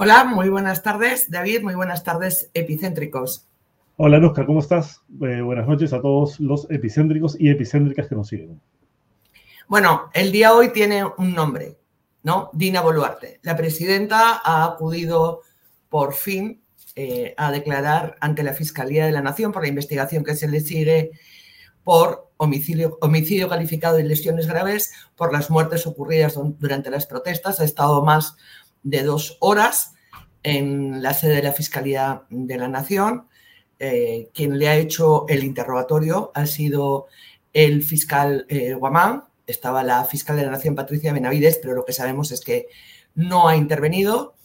Hola, muy buenas tardes, David, muy buenas tardes, epicéntricos. Hola, Luzca, ¿cómo estás? Eh, buenas noches a todos los epicéntricos y epicéntricas que nos siguen. Bueno, el día hoy tiene un nombre, ¿no? Dina Boluarte. La presidenta ha acudido por fin eh, a declarar ante la Fiscalía de la Nación por la investigación que se le sigue por homicidio, homicidio calificado y lesiones graves por las muertes ocurridas durante las protestas. Ha estado más de dos horas en la sede de la Fiscalía de la Nación. Eh, quien le ha hecho el interrogatorio ha sido el fiscal eh, Guamán, estaba la fiscal de la Nación Patricia Benavides, pero lo que sabemos es que no ha intervenido.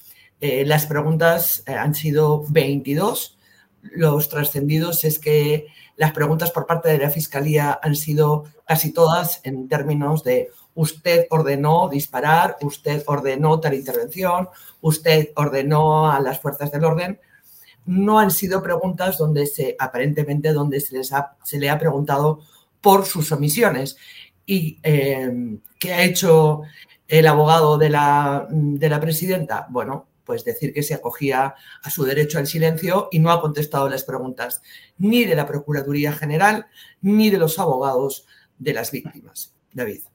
Eh, las preguntas han sido 22. Los trascendidos es que las preguntas por parte de la Fiscalía han sido casi todas en términos de usted ordenó disparar, usted ordenó tal intervención, usted ordenó a las fuerzas del orden. No han sido preguntas donde se, aparentemente, donde se, les ha, se le ha preguntado por sus omisiones. ¿Y eh, qué ha hecho el abogado de la, de la presidenta? Bueno, pues decir que se acogía a su derecho al silencio y no ha contestado las preguntas ni de la Procuraduría General ni de los abogados de las víctimas. David.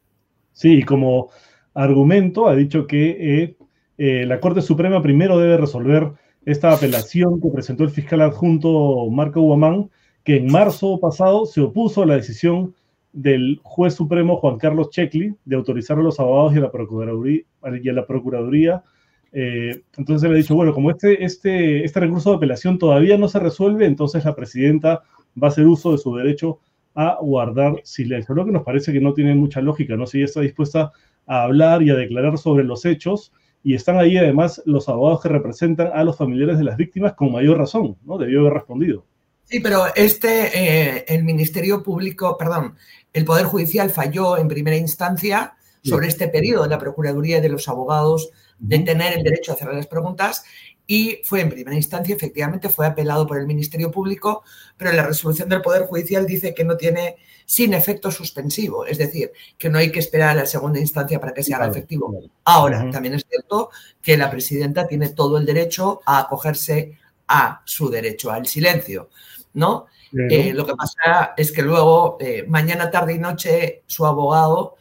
Sí, como argumento ha dicho que eh, eh, la Corte Suprema primero debe resolver esta apelación que presentó el fiscal adjunto Marco Guamán, que en marzo pasado se opuso a la decisión del juez supremo Juan Carlos Checli de autorizar a los abogados y a la Procuraduría, y a la Procuraduría. Eh, entonces le ha dicho, bueno, como este, este, este recurso de apelación todavía no se resuelve, entonces la presidenta va a hacer uso de su derecho a guardar silencio. Lo que nos parece que no tiene mucha lógica, ¿no? Si ella está dispuesta a hablar y a declarar sobre los hechos, y están ahí además los abogados que representan a los familiares de las víctimas con mayor razón, ¿no? Debió haber respondido. Sí, pero este, eh, el Ministerio Público, perdón, el Poder Judicial falló en primera instancia sobre este periodo de la Procuraduría y de los abogados de tener el derecho a hacer las preguntas y fue en primera instancia, efectivamente, fue apelado por el Ministerio Público, pero la resolución del Poder Judicial dice que no tiene sin efecto suspensivo, es decir, que no hay que esperar a la segunda instancia para que se haga efectivo. Ahora, también es cierto que la presidenta tiene todo el derecho a acogerse a su derecho al silencio, ¿no? Eh, lo que pasa es que luego, eh, mañana, tarde y noche, su abogado,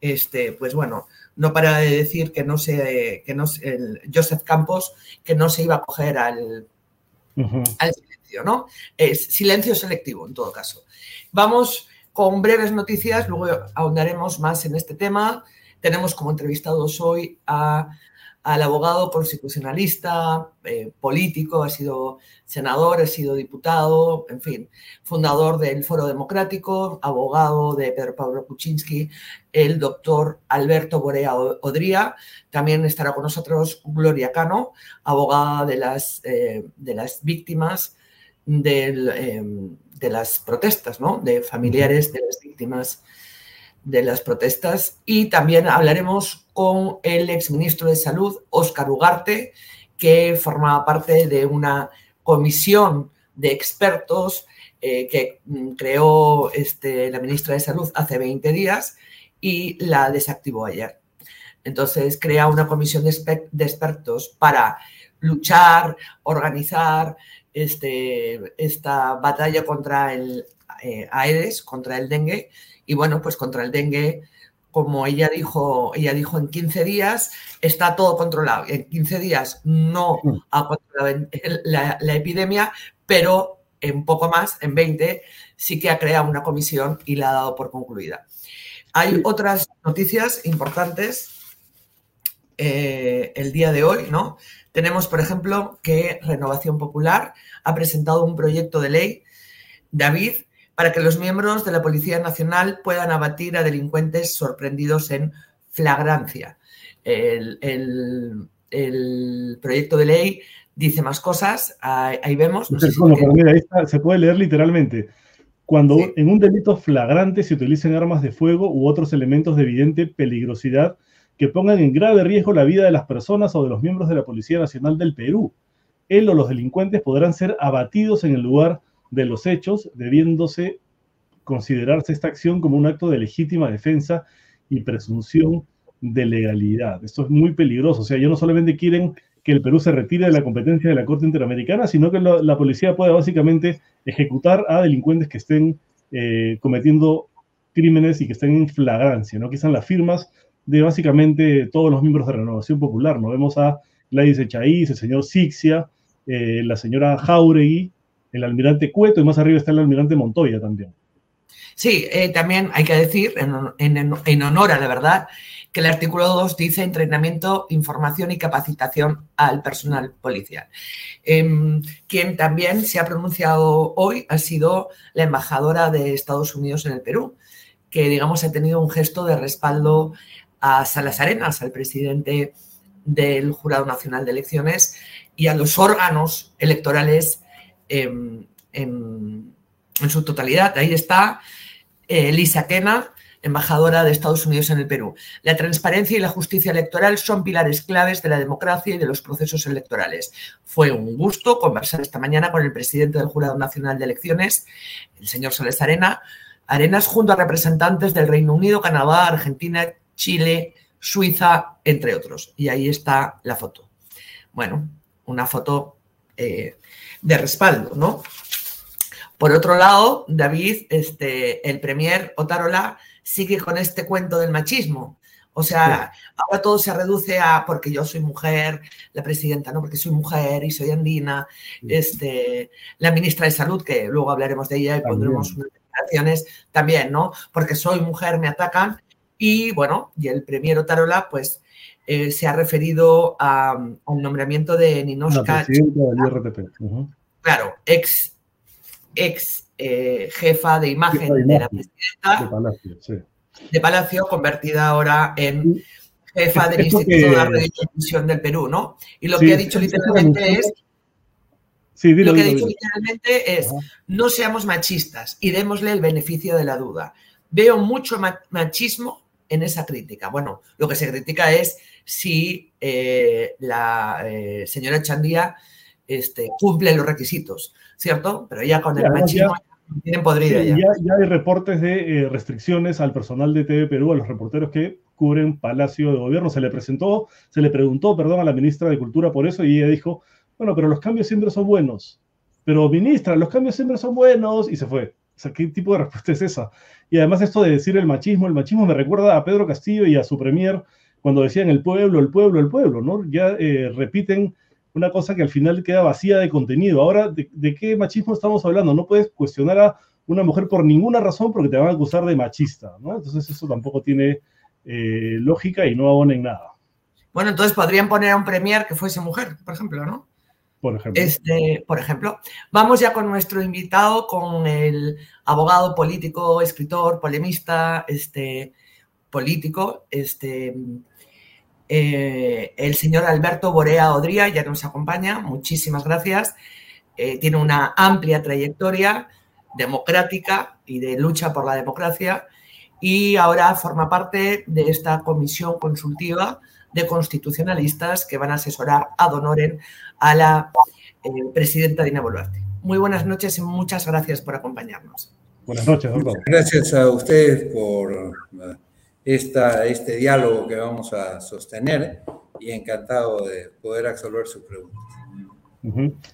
este, pues bueno, no para de decir que no se, que no el Joseph Campos, que no se iba a coger al, al silencio, ¿no? Es silencio selectivo en todo caso. Vamos con breves noticias, luego ahondaremos más en este tema. Tenemos como entrevistados hoy a al abogado constitucionalista, eh, político, ha sido senador, ha sido diputado, en fin, fundador del Foro Democrático, abogado de Pedro Pablo Kuczynski, el doctor Alberto Borea Odría. También estará con nosotros Gloria Cano, abogada de las, eh, de las víctimas em, de las protestas, ¿no? de familiares de las víctimas de las protestas y también hablaremos con el exministro de Salud, Óscar Ugarte, que formaba parte de una comisión de expertos eh, que mm, creó este, la ministra de Salud hace 20 días y la desactivó ayer. Entonces crea una comisión de, expertos para luchar, organizar este, esta batalla contra el eh, Aedes, contra el dengue, y bueno, pues contra el dengue, como ella dijo, ella dijo en 15 días está todo controlado. En 15 días no ha controlado la, la epidemia, pero en poco más, en 20, sí que ha creado una comisión y la ha dado por concluida. Hay otras noticias importantes eh, el día de hoy, ¿no? Tenemos, por ejemplo, que Renovación Popular ha presentado un proyecto de ley, David, para que los miembros de la Policía Nacional puedan abatir a delincuentes sorprendidos en flagrancia. El, proyecto de ley dice más cosas, ahí, vemos. se puede leer literalmente. Cuando en un delito flagrante se utilicen armas de fuego u otros elementos de evidente peligrosidad que pongan en grave riesgo la vida de las personas o de los miembros de la Policía Nacional del Perú, él o los delincuentes podrán ser abatidos en el lugar de los hechos, debiéndose considerarse esta acción como un acto de legítima defensa y presunción de legalidad. Esto es muy peligroso. O sea, ellos no solamente quieren que el Perú se retire de la competencia de la Corte Interamericana, sino que la, policía pueda básicamente ejecutar a delincuentes que estén eh, cometiendo crímenes y que estén en flagrancia, ¿no? Que están las firmas de básicamente todos los miembros de Renovación Popular, ¿no? Vemos a Gladys Echaíz, el señor Sixia, eh, la señora Jauregui, el almirante Cueto y más arriba está el almirante Montoya también. Sí, eh, también hay que decir, en, honor a la verdad, que el artículo 2 dice entrenamiento, información y capacitación al personal policial. Em, quien también se ha pronunciado hoy ha sido la embajadora de Estados Unidos en el Perú, que digamos ha tenido un gesto de respaldo a Salas Arenas, al presidente del Jurado Nacional de Elecciones y a los órganos electorales en, su totalidad. Ahí está eh, Lisa Kena, embajadora de Estados Unidos en el Perú. La transparencia y la justicia electoral son pilares claves de la democracia y de los procesos electorales. Fue un gusto conversar esta mañana con el presidente del Jurado Nacional de Elecciones, el señor Sales Arena, Arenas, junto a representantes del Reino Unido, Canadá, Argentina, Chile, Suiza, entre otros. Y ahí está la foto. Bueno, una foto eh, de respaldo, ¿no? Por otro lado, David, este, el premier Otarola sigue con este cuento del machismo. O sea, ahora todo se reduce a porque yo soy mujer, la presidenta, ¿no? Porque soy mujer y soy andina, este, la ministra de Salud, que luego hablaremos de ella y pondremos unas declaraciones también, ¿no? Porque soy mujer, me atacan. Y bueno, y el premier Otarola, pues, eh, se ha referido al nombramiento de Ninoshka. Claro, ex ex eh, jefa de imagen de, la presidenta de Palacio, convertida ahora en jefa del Instituto de Radiodifusión del Perú, ¿no? Y lo que ha dicho literalmente es... lo que ha dicho literalmente es, no seamos machistas y démosle el beneficio de la duda. Veo mucho machismo en esa crítica. Bueno, lo que se critica es si eh, la eh, señora Chandía este, cumple los requisitos, ¿cierto? Pero ya con el machismo ya, tienen podrida. ya. Ya, hay reportes de eh, restricciones al personal de TV Perú, a los reporteros que cubren Palacio de Gobierno. Se le presentó, se le preguntó, perdón, a la ministra de Cultura por eso y ella dijo, bueno, pero los cambios siempre son buenos. Pero ministra, los cambios siempre son buenos y se fue. O sea, ¿qué tipo de respuesta es esa? Y además esto de decir el machismo, el machismo me recuerda a Pedro Castillo y a su premier cuando decían el pueblo, el pueblo, el pueblo, ¿no? Ya eh, repiten una cosa que al final queda vacía de contenido. Ahora, ¿de, qué machismo estamos hablando? No puedes cuestionar a una mujer por ninguna razón porque te van a acusar de machista, ¿no? Entonces eso tampoco tiene eh, lógica y no abona en nada. Bueno, entonces podrían poner a un premier que fuese mujer, por ejemplo, ¿no? Por ejemplo. Este, por ejemplo. Vamos ya con nuestro invitado, con el abogado político, escritor, polemista, este, político, este, eh, el señor Alberto Borea Odría ya nos acompaña, muchísimas gracias. Eh, tiene una amplia trayectoria democrática y de lucha por la democracia y ahora forma parte de esta comisión consultiva de constitucionalistas que van a asesorar ad honorem a la eh, presidenta Dina Boluarte. Muy buenas noches y muchas gracias por acompañarnos. Buenas noches, doctor. Gracias a ustedes por este diálogo que vamos a sostener y encantado de poder absolver sus preguntas.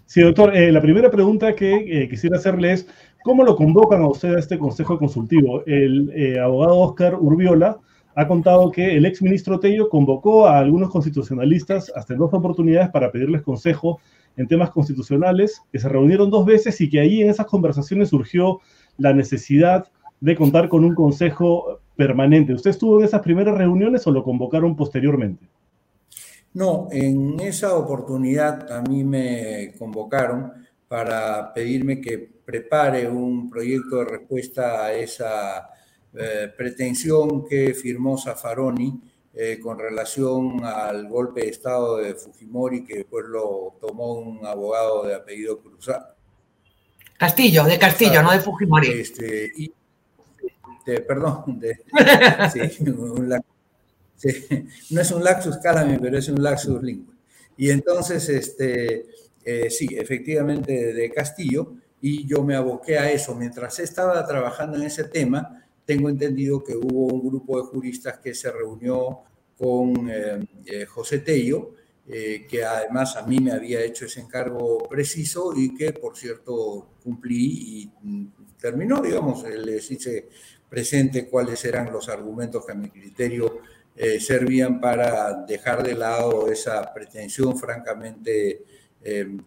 Sí, doctor, eh, la primera pregunta que eh, quisiera hacerle es, ¿cómo lo convocan a usted a este Consejo Consultivo? El eh, abogado Oscar Urbiola ha contado que el exministro Tello convocó a algunos constitucionalistas hasta en dos oportunidades para pedirles consejo en temas constitucionales, que se reunieron dos veces y que ahí en esas conversaciones surgió la necesidad de contar con un consejo permanente. ¿Usted estuvo en esas primeras reuniones o lo convocaron posteriormente? No, en esa oportunidad a mí me convocaron para pedirme que prepare un proyecto de respuesta a esa eh, pretensión que firmó Zaffaroni eh, con relación al golpe de Estado de Fujimori, que después lo tomó un abogado de apellido Cruzado. Castillo, de Castillo, no de Fujimori. Este, y, perdón, no es un laxus calami, pero es un laxus lingua. Y entonces, este, eh, sí, efectivamente de Castillo, y yo me aboqué a eso. Mientras estaba trabajando en ese tema, tengo entendido que hubo un grupo de juristas que se reunió con eh, eh, José Tello eh, que además a mí me había hecho ese encargo preciso y que, por cierto, cumplí y mm, terminó, digamos, les hice presente cuáles eran los argumentos que a mi criterio eh, servían para dejar de lado esa pretensión francamente,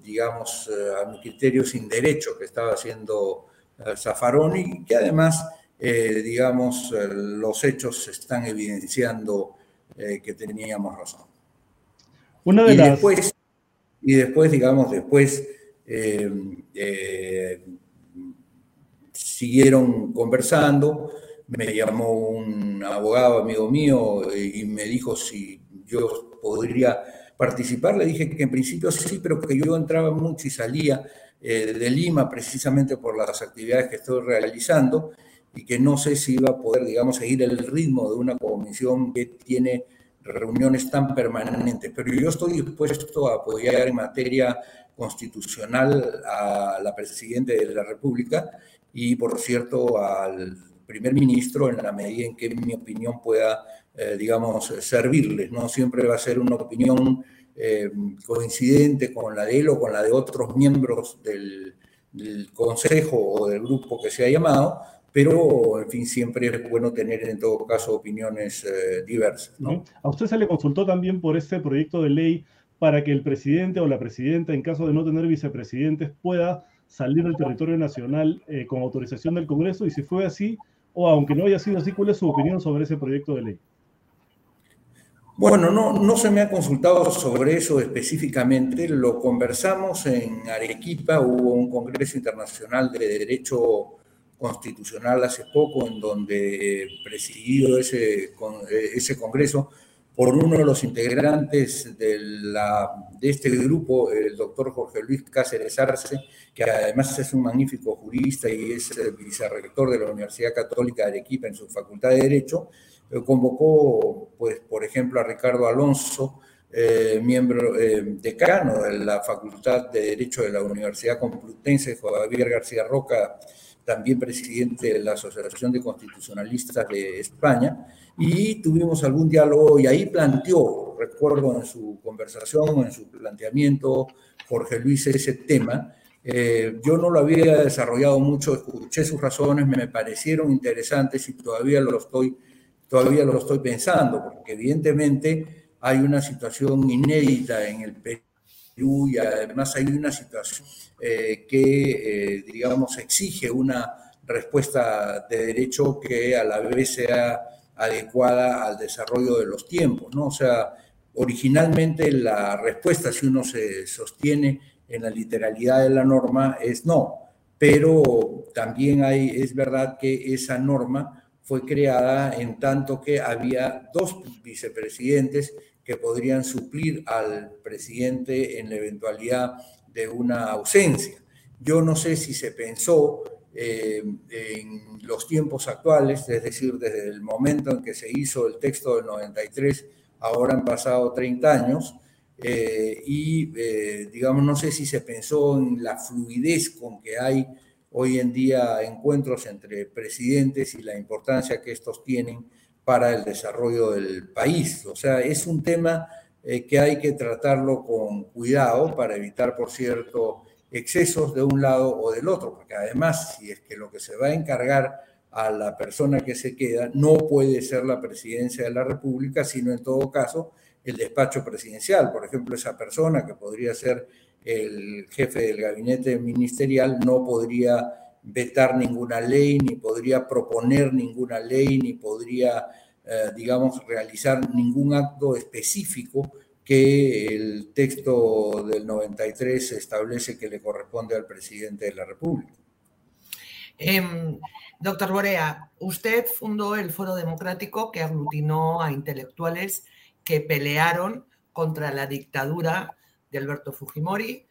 digamos, a mi criterio sin derecho que estaba haciendo Zaffaroni y que además eh, digamos, eh, los hechos están evidenciando eh, que teníamos razón. Una de y, después, y después, digamos, después siguieron conversando, me llamó un abogado amigo mío y me dijo si yo podría participar. Le dije que en principio sí, pero que yo entraba mucho y salía de Lima precisamente por las actividades que estoy realizando y que no sé si iba a poder, digamos, seguir el ritmo de una comisión que tiene reuniones tan permanentes. Pero yo estoy dispuesto a apoyar en materia constitucional a la Presidenta de la República y, por cierto, al primer ministro en la medida en que mi opinión pueda, eh, digamos, servirles. No siempre va a ser una opinión eh, coincidente con la de él o con la de otros miembros del, Consejo o del grupo que se ha llamado, pero en fin, siempre es bueno tener en todo caso opiniones eh, diversas. ¿no? A usted se le consultó también por este proyecto de ley para que el presidente o la presidenta, en caso de no tener vicepresidentes, pueda salir del territorio nacional eh, con autorización del Congreso y si fue así, o aunque no haya sido así, ¿cuál es su opinión sobre ese proyecto de ley? Bueno, no, no se me ha consultado sobre eso específicamente, lo conversamos en Arequipa, hubo un Congreso Internacional de Derecho constitucional hace poco, en donde presidido ese, ese congreso por uno de los integrantes de, la, de este grupo, el doctor Jorge Luis Cáceres Arce, que además es un magnífico jurista y es el vicerrector de la Universidad Católica de Arequipa en su Facultad de Derecho, eh, convocó, pues, por ejemplo, a Ricardo Alonso, eh, miembro eh, decano de la Facultad de Derecho de la Universidad Complutense, Javier García Roca, también presidente de la Asociación de Constitucionalistas de España, y tuvimos algún diálogo y ahí planteó, recuerdo en su conversación, en su planteamiento, Jorge Luis, ese tema. Eh, yo no lo había desarrollado mucho, escuché sus razones, me parecieron interesantes y todavía lo estoy, todavía lo estoy pensando, porque evidentemente hay una situación inédita en el Perú y además hay una situación eh, que, eh, digamos, exige una respuesta de derecho que a la vez sea adecuada al desarrollo de los tiempos, ¿no? O sea, originalmente la respuesta, si uno se sostiene en la literalidad de la norma, es no, pero también hay, es verdad que esa norma fue creada en tanto que había dos vicepresidentes que podrían suplir al presidente en la eventualidad de una ausencia. Yo no sé si se pensó eh, en los tiempos actuales, es decir, desde el momento en que se hizo el texto del 93, ahora han pasado 30 años, eh, y eh, digamos, no sé si se pensó en la fluidez con que hay hoy en día encuentros entre presidentes y la importancia que estos tienen para el desarrollo del país. O sea, es un tema eh, que hay que tratarlo con cuidado para evitar, por cierto, excesos de un lado o del otro, porque además, si es que lo que se va a encargar a la persona que se queda no puede ser la presidencia de la República, sino en todo caso el despacho presidencial. Por ejemplo, esa persona que podría ser el jefe del gabinete ministerial no podría vetar ninguna ley, ni podría proponer ninguna ley, ni podría eh, digamos, realizar ningún acto específico que el texto del 93 establece que le corresponde al presidente de la República. Em, doctor Borea, usted fundó el Foro Democrático que aglutinó a intelectuales que pelearon contra la dictadura de Alberto Fujimori.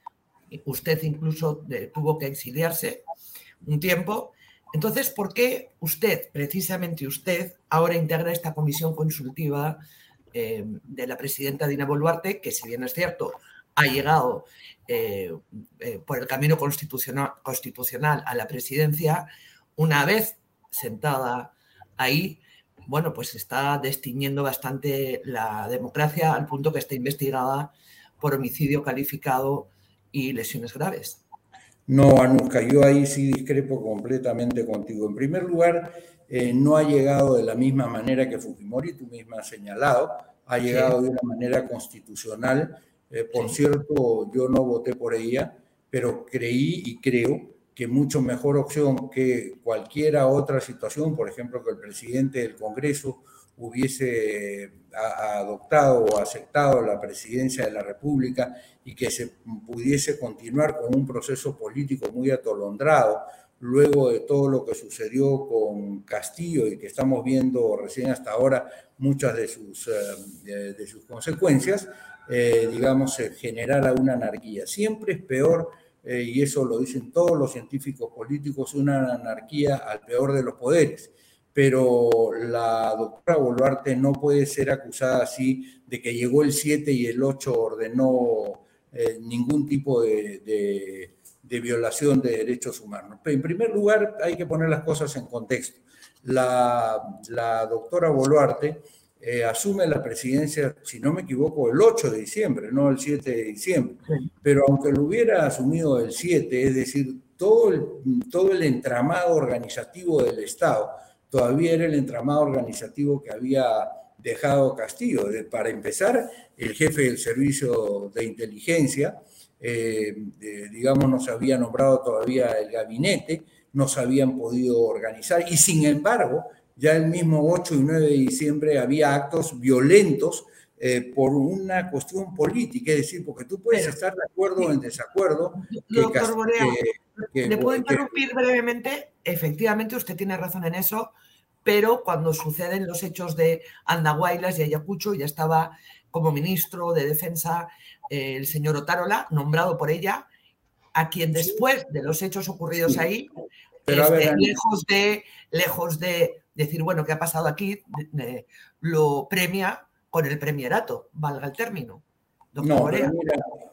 Usted incluso tuvo que exiliarse un tiempo entonces, ¿por qué usted, precisamente usted, ahora integra esta comisión consultiva eh, de la presidenta Dina Boluarte, que si bien es cierto, ha llegado eh, eh, por el camino constitucional, constitucional a la presidencia, una vez sentada ahí, bueno, pues está destiñendo bastante la democracia al punto que está investigada por homicidio calificado y lesiones graves. No, Anuska, yo ahí sí discrepo completamente contigo. En primer lugar, eh, no ha llegado de la misma manera que Fujimori, tú misma has señalado, ha llegado de una manera constitucional. Eh, por cierto, yo no voté por ella, pero creí y creo que mucho mejor opción que cualquiera otra situación, por ejemplo, que el presidente del Congreso hubiese adoptado o aceptado la presidencia de la República y que se pudiese continuar con un proceso político muy atolondrado luego de todo lo que sucedió con Castillo y que estamos viendo recién hasta ahora muchas de sus, eh, de, sus consecuencias, eh, digamos, generara una anarquía. Siempre es peor, eh, y eso lo dicen todos los científicos políticos, una anarquía al peor de los poderes pero la doctora Boluarte no puede ser acusada así de que llegó el 7 y el 8 ordenó eh, ningún tipo de, violación de derechos humanos. En primer lugar, hay que poner las cosas en contexto. La, doctora Boluarte eh, asume la presidencia, si no me equivoco, el 8 de diciembre, no el 7 de diciembre. Pero aunque lo hubiera asumido el 7, es decir, todo el, todo el entramado organizativo del Estado, todavía era el entramado organizativo que había dejado Castillo. Para empezar, el jefe del servicio de inteligencia, eh, digamos, no se había nombrado todavía el gabinete, no se habían podido organizar y sin embargo, ya el mismo 8 y 9 de diciembre había actos violentos eh, por una cuestión política, es decir, porque tú puedes estar de acuerdo o en desacuerdo. Doctor Borea, ¿le puedo interrumpir brevemente? Efectivamente, usted tiene razón en eso, pero cuando suceden los hechos de Andahuaylas y Ayacucho, ya estaba como ministro de Defensa eh, el señor Otárola, nombrado por ella, a quien después de los hechos ocurridos ahí, este, lejos, de, lejos de decir, bueno, ¿qué ha pasado aquí? lo premia con el premierato, valga el término. no, mira,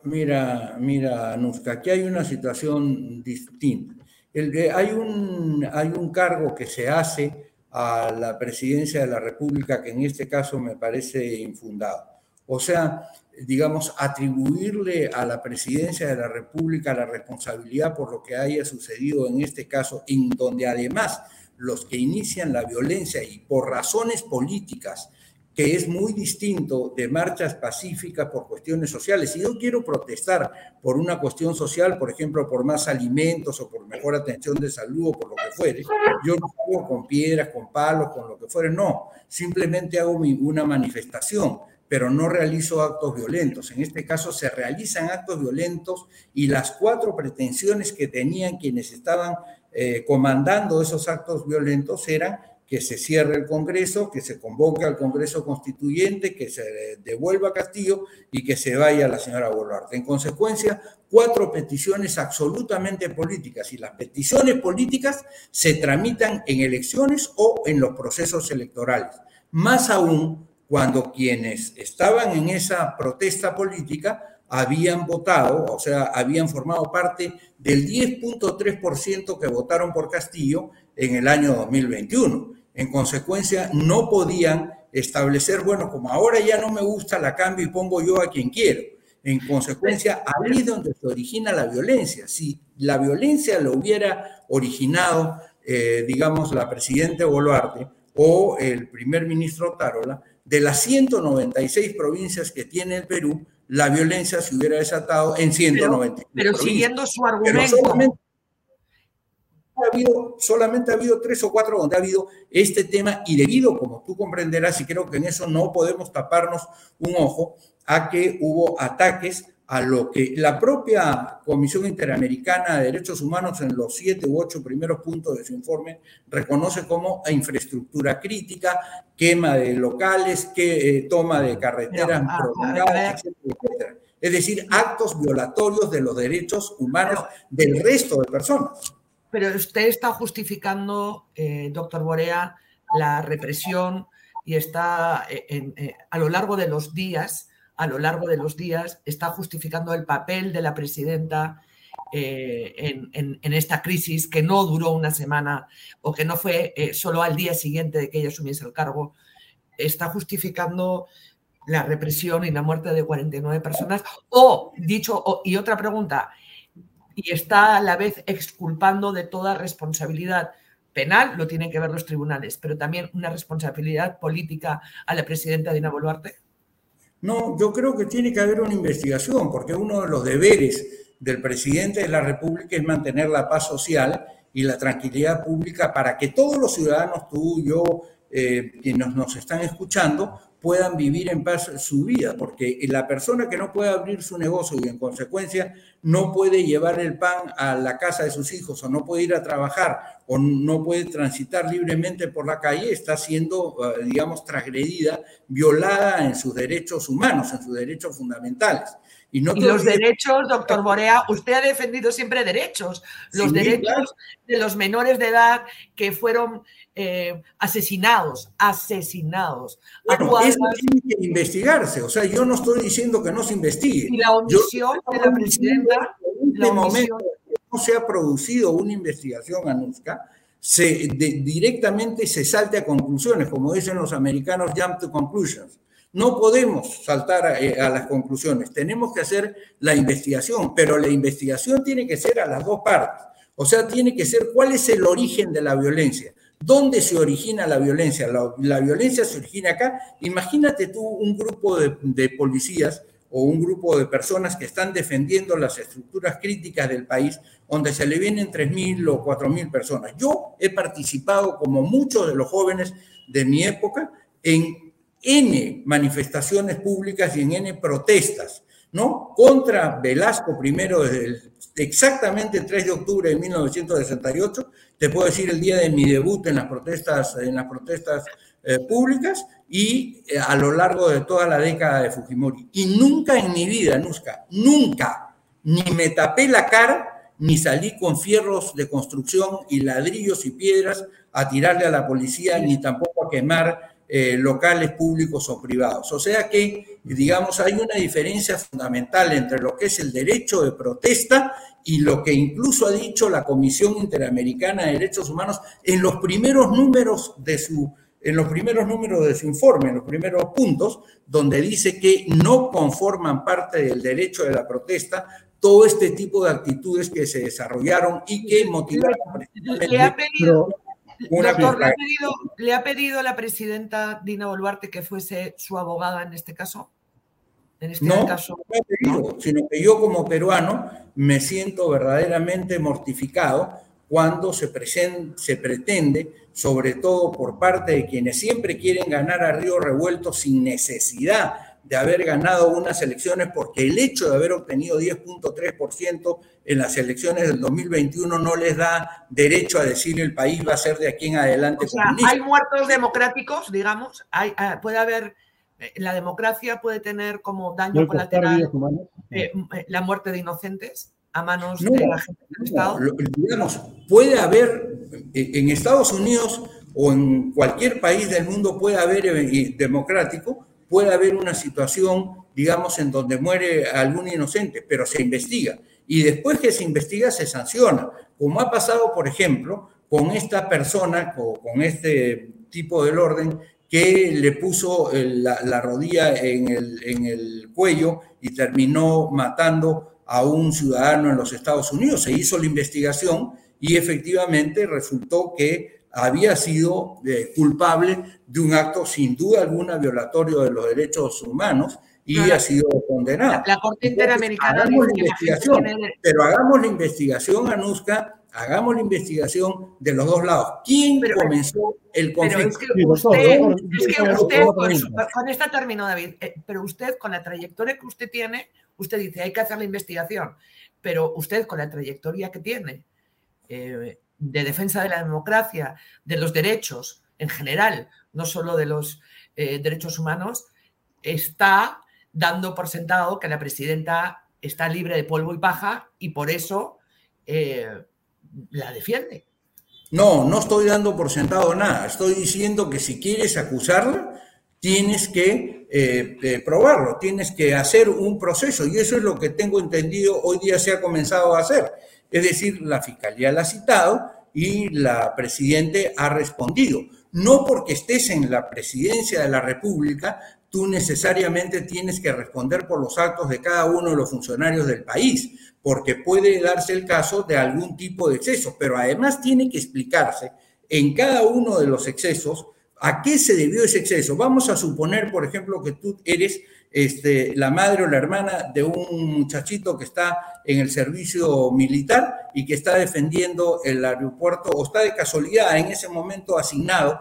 mira, mira, Anuska, aquí hay una situación distinta. El hay, un, hay un cargo que se hace a la presidencia de la República que en este caso me parece infundado. O sea, digamos, atribuirle a la presidencia de la República la responsabilidad por lo que haya sucedido en este caso, en donde además los que inician la violencia y por razones políticas que es muy distinto de marchas pacíficas por cuestiones sociales. Si yo quiero protestar por una cuestión social, por ejemplo, por más alimentos o por mejor atención de salud o por lo que fuere, yo no hago con piedras, con palos, con lo que fuere, no. Simplemente hago una manifestación, pero no realizo actos violentos. En este caso se realizan actos violentos y las cuatro pretensiones que tenían quienes estaban eh, comandando esos actos violentos eran que se cierre el Congreso, que se convoque al Congreso Constituyente, que se devuelva a Castillo y que se vaya la señora Boluarte. En consecuencia, cuatro peticiones absolutamente políticas y las peticiones políticas se tramitan en elecciones o en los procesos electorales. Más aún cuando quienes estaban en esa protesta política habían votado, o sea, habían formado parte del 10.3% que votaron por Castillo en el año 2021. En consecuencia, no podían establecer, bueno, como ahora ya no me gusta, la cambio y pongo yo a quien quiero. En consecuencia, ahí es donde se origina la violencia. Si la violencia lo hubiera originado, eh, digamos, la presidenta Boluarte o el primer ministro Tarola, de las 196 provincias que tiene el Perú, la violencia se hubiera desatado en 196. Pero, pero siguiendo su argumento ha habido, solamente ha habido tres o cuatro donde ha habido este tema y debido, como tú comprenderás, y creo que en eso no podemos taparnos un ojo, a que hubo ataques a lo que la propia Comisión Interamericana de Derechos Humanos en los siete u ocho primeros puntos de su informe reconoce como infraestructura crítica, quema de locales, que, eh, toma de carreteras ah, prolongadas, etcétera. Es decir, actos violatorios de los derechos humanos del resto de personas. Pero usted está justificando, eh, doctor Borea, la represión y está eh, eh, a lo largo de los días, a lo largo de los días, está justificando el papel de la presidenta en, esta crisis que no duró una semana o que no fue solo al día siguiente de que ella asumiese el cargo. Está justificando la represión y la muerte de 49 personas? O, dicho, y otra pregunta, y está a la vez exculpando de toda responsabilidad penal, lo tienen que ver los tribunales, pero también una responsabilidad política a la presidenta Dina Boluarte? No, yo creo que tiene que haber una investigación, porque uno de los deberes del presidente de la República es mantener la paz social y la tranquilidad pública para que todos los ciudadanos, tú, yo, eh, quienes nos están escuchando, puedan vivir en paz su vida, porque la persona que no puede abrir su negocio y en consecuencia no puede llevar el pan a la casa de sus hijos o no puede ir a trabajar o no puede transitar libremente por la calle, está siendo, eh, digamos, transgredida, violada en sus derechos humanos, en sus derechos fundamentales. Y, los derechos, doctor Borea, usted ha defendido siempre derechos, los derechos de los menores de edad que fueron eh, asesinados, asesinados. Bueno, eso tiene que investigarse, o sea, yo no estoy diciendo que no se investigue. Y la omisión de la presidenta... En este momento no se ha producido una investigación, Anuska, se, directamente se salte a conclusiones, como dicen los americanos, jump to conclusions. No podemos saltar a, eh, a, las conclusiones, tenemos que hacer la investigación, pero la investigación tiene que ser a las dos partes. O sea, tiene que ser cuál es el origen de la violencia. ¿Dónde se origina la violencia? La, violencia se origina acá. Imagínate tú un grupo de, policías o un grupo de personas que están defendiendo las estructuras críticas del país, donde se le vienen 3.000 o 4.000 personas. Yo he participado, como muchos de los jóvenes de mi época, en N manifestaciones públicas y en N protestas, ¿no? Contra Velasco primero exactamente el 3 de octubre de 1968, te puedo decir el día de mi debut en las protestas, en las protestas eh, públicas y eh, a lo largo de toda la década de Fujimori. Y nunca en mi vida, Nusca, nunca, ni me tapé la cara, ni salí con fierros de construcción y ladrillos y piedras a tirarle a la policía, ni tampoco a quemar eh, locales públicos o privados. O sea que, digamos, hay una diferencia fundamental entre lo que es el derecho de protesta y lo que incluso ha dicho la Comisión Interamericana de Derechos Humanos en los primeros números de su en los primeros números de su informe, en los primeros puntos, donde dice que no conforman parte del derecho de la protesta todo este tipo de actitudes que se desarrollaron y que motivaron. Le ha pedido, Doctor, ¿le ha, pedido, a la presidenta Dina Boluarte que fuese su abogada en este caso? En este no, caso, no he pedido, sino que yo como peruano me siento verdaderamente mortificado cuando se, se pretende, sobre todo por parte de quienes siempre quieren ganar a Río Revuelto sin necesidad de haber ganado unas elecciones porque el hecho de haber obtenido 10.3% en las elecciones del 2021 no les da derecho a decir el país va a ser de aquí en adelante. O sea, hay muertos democráticos, digamos, hay, ah, puede haber, eh, la democracia puede tener como daño colateral eh, eh, la muerte de inocentes a manos de la gente del Estado. digamos, puede haber en Estados Unidos o en cualquier país del mundo puede haber democrático puede haber una situación, digamos, en donde muere algún inocente, pero se investiga. Y después que se investiga, se sanciona, como ha pasado, por ejemplo, con esta persona, con este tipo del orden, que le puso la, rodilla en el, en el cuello y terminó matando a un ciudadano en los Estados Unidos. Se hizo la investigación y efectivamente resultó que había sido eh, culpable de un acto sin duda alguna violatorio de los derechos humanos y ha sido condenado. La, Corte Interamericana hagamos la investigación, pero hagamos la investigación, Anuska, hagamos la investigación de los dos lados. ¿Quién comenzó el conflicto? Pero es que usted, con, esta término, David, eh, pero usted con la trayectoria que usted tiene, usted dice hay que hacer la investigación, pero usted con la trayectoria que tiene, eh, de defensa de la democracia, de los derechos en general, no solo de los eh, derechos humanos, está dando por sentado que la presidenta está libre de polvo y paja y por eso eh, la defiende. No, no estoy dando por sentado nada. Estoy diciendo que si quieres acusarla, tienes que eh, probarlo, tienes que hacer un proceso. Y eso es lo que tengo entendido hoy día se ha comenzado a hacer. Es decir, la fiscalía la ha citado y la presidente ha respondido. No porque estés en la presidencia de la República, tú necesariamente tienes que responder por los actos de cada uno de los funcionarios del país, porque puede darse el caso de algún tipo de exceso, pero además tiene que explicarse en cada uno de los excesos a qué se debió ese exceso. Vamos a suponer, por ejemplo, que tú eres este, la madre o la hermana de un muchachito que está en el servicio militar y que está defendiendo el aeropuerto o está de casualidad en ese momento asignado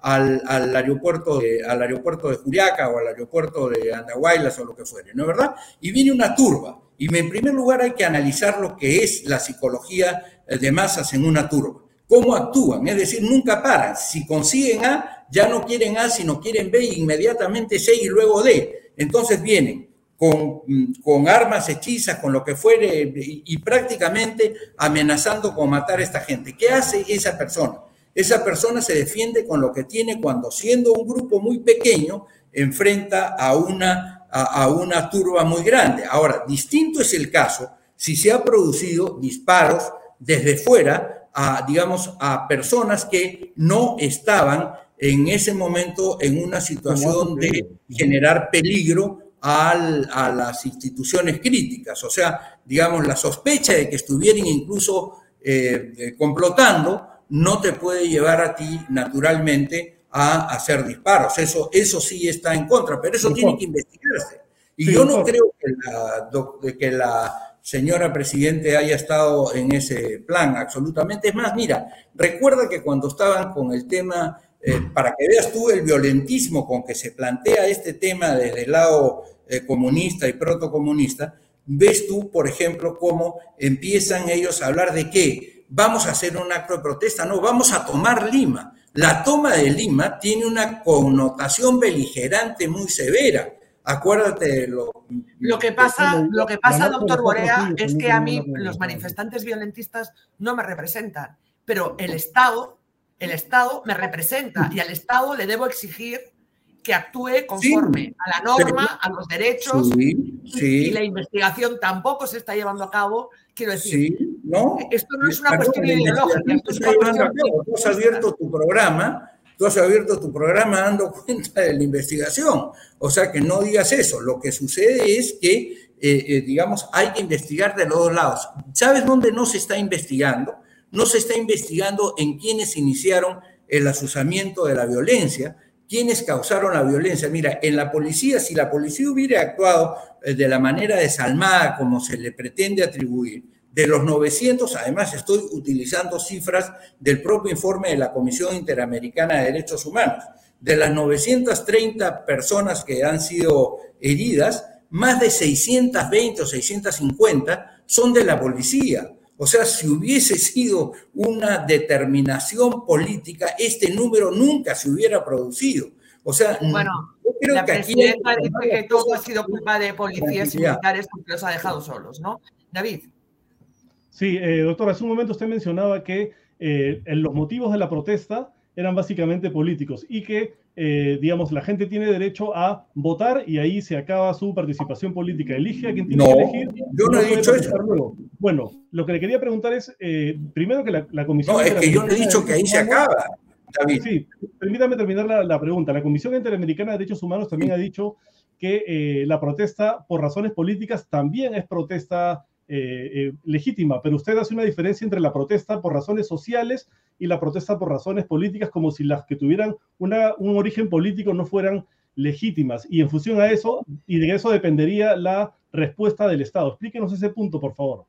al, aeropuerto de, al aeropuerto de o al aeropuerto de Andahuaylas o lo que fuere, ¿no es verdad? Y viene una turba. Y en primer lugar hay que analizar lo que es la psicología de masas en una turba. ¿Cómo actúan? Es decir, nunca paran. Si consiguen A, ya no quieren A, sino quieren B, inmediatamente C y luego D. Entonces vienen con, con, armas hechizas, con lo que fuere, y, prácticamente amenazando con matar a esta gente. ¿Qué hace esa persona? Esa persona se defiende con lo que tiene cuando siendo un grupo muy pequeño enfrenta a una, a una turba muy grande. Ahora, distinto es el caso si se ha producido disparos desde fuera a, digamos, a personas que no estaban en ese momento en una situación de generar peligro al, a las instituciones críticas. O sea, digamos, la sospecha de que estuvieran incluso eh, eh complotando no te puede llevar a ti naturalmente a hacer disparos. Eso, eso sí está en contra, pero eso tiene que investigarse. Y yo no creo que la, que la señora presidente haya estado en ese plan, absolutamente. Es más, mira, recuerda que cuando estaban con el tema, eh, para que veas tú el violentismo con que se plantea este tema desde el lado eh, comunista y protocomunista, ves tú, por ejemplo, cómo empiezan ellos a hablar de qué, vamos a hacer un acto de protesta, no, vamos a tomar Lima. La toma de Lima tiene una connotación beligerante muy severa. Acuérdate lo, lo que pasa, lo que pasa, doctor Borea, es que a mí los manifestantes violentistas no me representan, pero el Estado, el Estado me representa y al Estado le debo exigir que actúe conforme a la norma, a los derechos y la investigación tampoco se está llevando a cabo. Quiero decir, ¿no? esto no es una cuestión ideológica. Tú has abierto tu programa, tú has abierto tu programa dando cuenta de la investigación. O sea que no digas eso. Lo que sucede es que, eh, eh, digamos, hay que investigar de los dos lados. ¿Sabes dónde no se está investigando? No se está investigando en quienes iniciaron el asusamiento de la violencia, ¿Quiénes causaron la violencia? Mira, en la policía, si la policía hubiera actuado eh, de la manera desalmada como se le pretende atribuir, de los 900, además estoy utilizando cifras del propio informe de la Comisión Interamericana de Derechos Humanos, de las 930 personas que han sido heridas, más de 620 o 650 son de la policía. O sea, si hubiese sido una determinación política, este número nunca se hubiera producido. O sea, bueno, yo creo la que presidenta aquí... dice que todo ha sido culpa de policías y militares porque los ha dejado solos, ¿no? David. Sí, eh, doctor, hace un momento usted mencionaba que eh, los motivos de la protesta eran básicamente políticos y que, eh, digamos, la gente tiene derecho a votar y ahí se acaba su participación política. Elige a quien tiene que elegir. Yo no, he dicho eso. Bueno, lo que le quería preguntar es, eh, primero que la, comisión... No, es que yo no he dicho que ahí se acaba. David. Sí, permítame terminar la, pregunta. La Comisión Interamericana de Derechos Humanos también ha dicho que eh, la protesta por razones políticas también es protesta legítima, pero usted hace una diferencia entre la protesta por razones sociales y la protesta por razones políticas como si las que tuvieran un origen político no fueran legítimas. Y en función a eso, y de eso dependería la respuesta del Estado. Explíquenos ese punto, por favor.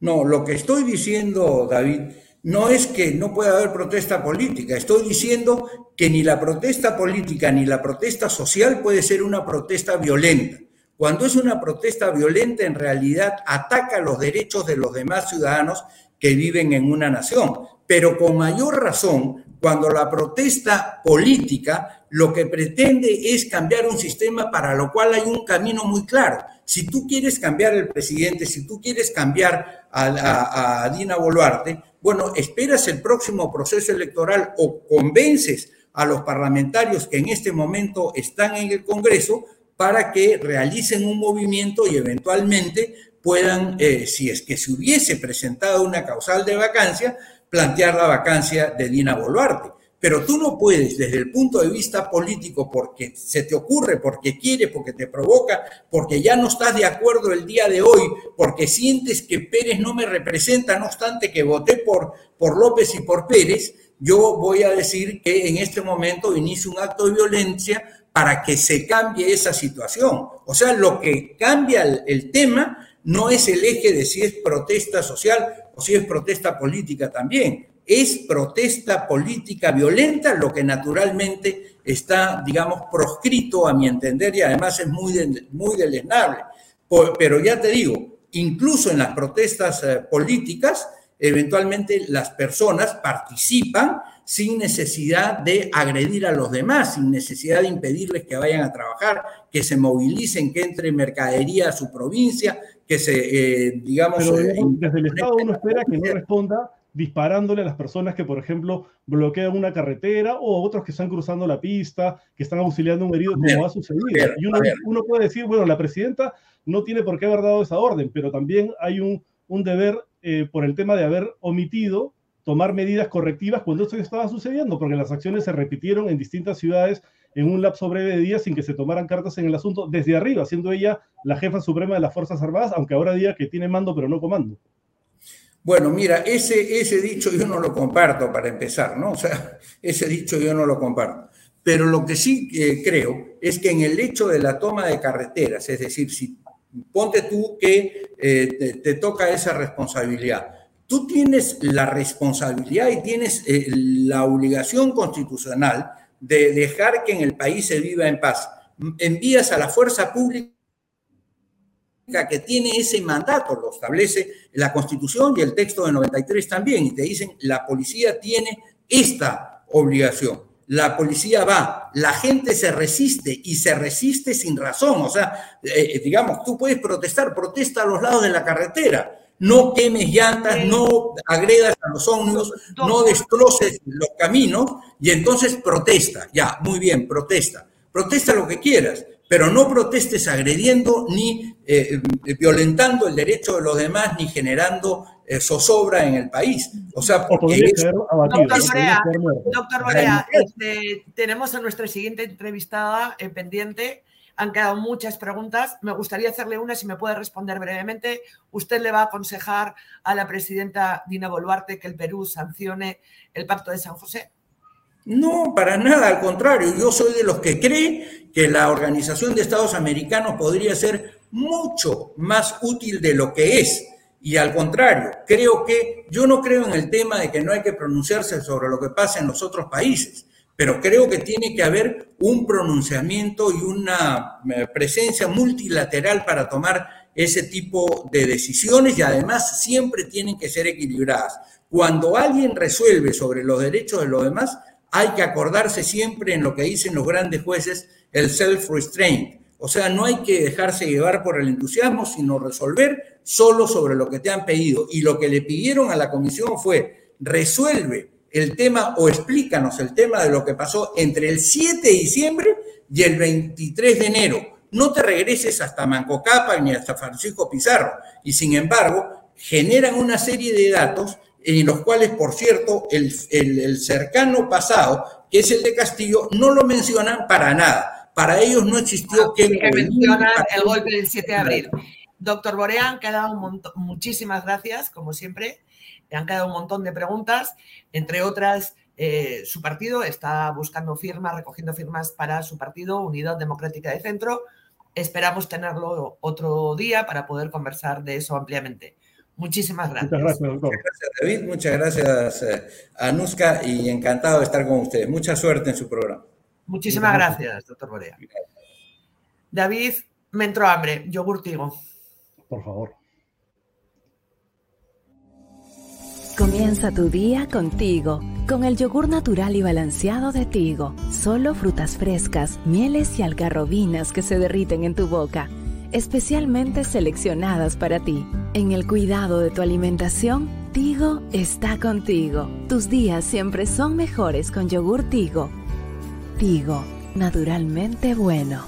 No, lo que estoy diciendo, David, no es que no pueda haber protesta política. Estoy diciendo que ni la protesta política ni la protesta social puede ser una protesta violenta. Cuando es una protesta violenta, en realidad ataca los derechos de los demás ciudadanos que viven en una nación pero con mayor razón cuando la protesta política lo que pretende es cambiar un sistema para lo cual hay un camino muy claro. Si tú quieres cambiar el presidente, si tú quieres cambiar a, Dina Boluarte, bueno, esperas el próximo proceso electoral o convences a los parlamentarios que en este momento están en el Congreso para que realicen un movimiento y eventualmente puedan, eh, si es que se hubiese presentado una causal de vacancia, plantear la vacancia de Dina Boluarte. Pero tú no puedes, desde el punto de vista político, porque se te ocurre, porque quiere, porque te provoca, porque ya no estás de acuerdo el día de hoy, porque sientes que Pérez no me representa, no obstante que voté por, por López y por Pérez, yo voy a decir que en este momento inicio un acto de violencia para que se cambie esa situación. O sea, lo que cambia el, tema no es el eje de si es protesta social o si es protesta política también es protesta política violenta, lo que naturalmente está, digamos, proscrito a mi entender y además es muy, muy deleznable. Pero ya te digo, incluso en las protestas eh, políticas, eventualmente las personas participan sin necesidad de agredir a los demás, sin necesidad de impedirles que vayan a trabajar, que se movilicen, que entre mercadería a su provincia, que se, eh, digamos... Eh, desde el Estado uno espera que no responda disparándole a las personas que, por ejemplo, bloquean una carretera o otros que están cruzando la pista, que están auxiliando a un herido, como ha sucedido. Y uno, puede decir, bueno, la presidenta no tiene por qué haber dado esa orden, pero también hay un, un deber eh, por el tema de haber omitido tomar medidas correctivas cuando esto estaba sucediendo, porque las acciones se repitieron en distintas ciudades en un lapso breve de días sin que se tomaran cartas en el asunto desde arriba, siendo ella la jefa suprema de las Fuerzas Armadas, aunque ahora diga que tiene mando pero no comando. Bueno, mira, ese, ese dicho yo no lo comparto para empezar, ¿no? O sea, ese dicho yo no lo comparto. Pero lo que sí eh, creo es que en el hecho de la toma de carreteras, es decir, si ponte tú que eh, te, toca esa responsabilidad, tú tienes la responsabilidad y tienes eh, la obligación constitucional de dejar que en el país se viva en paz. Envías a la fuerza pública que tiene ese mandato, lo establece la Constitución y el texto de 93 también, y te dicen, la policía tiene esta obligación. La policía va, la gente se resiste y se resiste sin razón. O sea, eh, eh, digamos, tú puedes protestar, protesta a los lados de la carretera, no quemes llantas, no agredas a los ómnibus, no destroces los caminos y entonces protesta. Ya, muy bien, protesta. Protesta lo que quieras, pero no protestes agrediendo ni eh, violentando el derecho de los demás ni generando eh, zozobra en el país. O sea, porque doctor Borea, este, tenemos a nuestra siguiente entrevistada eh, pendiente. Han quedado muchas preguntas. Me gustaría hacerle una, si me puede responder brevemente. ¿Usted le va a aconsejar a la presidenta Dina Boluarte que el Perú sancione el Pacto de San José? No, para nada, al contrario, yo soy de los que cree que la Organización de Estados Americanos podría ser mucho más útil de lo que es. Y al contrario, creo que yo no creo en el tema de que no hay que pronunciarse sobre lo que pasa en los otros países, pero creo que tiene que haber un pronunciamiento y una eh, presencia multilateral para tomar ese tipo de decisiones y además siempre tienen que ser equilibradas. Cuando alguien resuelve sobre los derechos de los demás, hay que acordarse siempre en lo que dicen los grandes jueces, el self-restraint. O sea, no hay que dejarse llevar por el entusiasmo, sino resolver solo sobre lo que te han pedido. Y lo que le pidieron a la comisión fue, resuelve el tema o explícanos el tema de lo que pasó entre el 7 de diciembre y el 23 de enero. No te regreses hasta Manco Capa ni hasta Francisco Pizarro. Y sin embargo, generan una serie de datos en los cuales, por cierto, el, cercano pasado, que es el de Castillo, no lo mencionan para nada. Para ellos no existió que... mencionan el golpe del 7 de abril. Doctor Borea, han quedado un montón, muchísimas gracias, como siempre. Han quedado un montón de preguntas, entre otras, eh, su partido está buscando firmas, recogiendo firmas para su partido, Unidad Democrática de Centro. Esperamos tenerlo otro día para poder conversar de eso ampliamente. Muchísimas gracias. Muchas gracias, doctor. Muchas gracias, David. Muchas gracias, eh, Anuska, y encantado de estar con ustedes. Mucha suerte en su programa. Muchísimas gracias, doctor Borea. David, me entró hambre. Yogur Tigo. Por favor. Comienza tu día contigo, con el yogur natural y balanceado de Tigo. Solo frutas frescas, mieles y algarrobinas que se derriten en tu boca especialmente seleccionadas para ti. En el cuidado de tu alimentación, Tigo está contigo. Tus días siempre son mejores con yogur Tigo. Tigo, naturalmente bueno.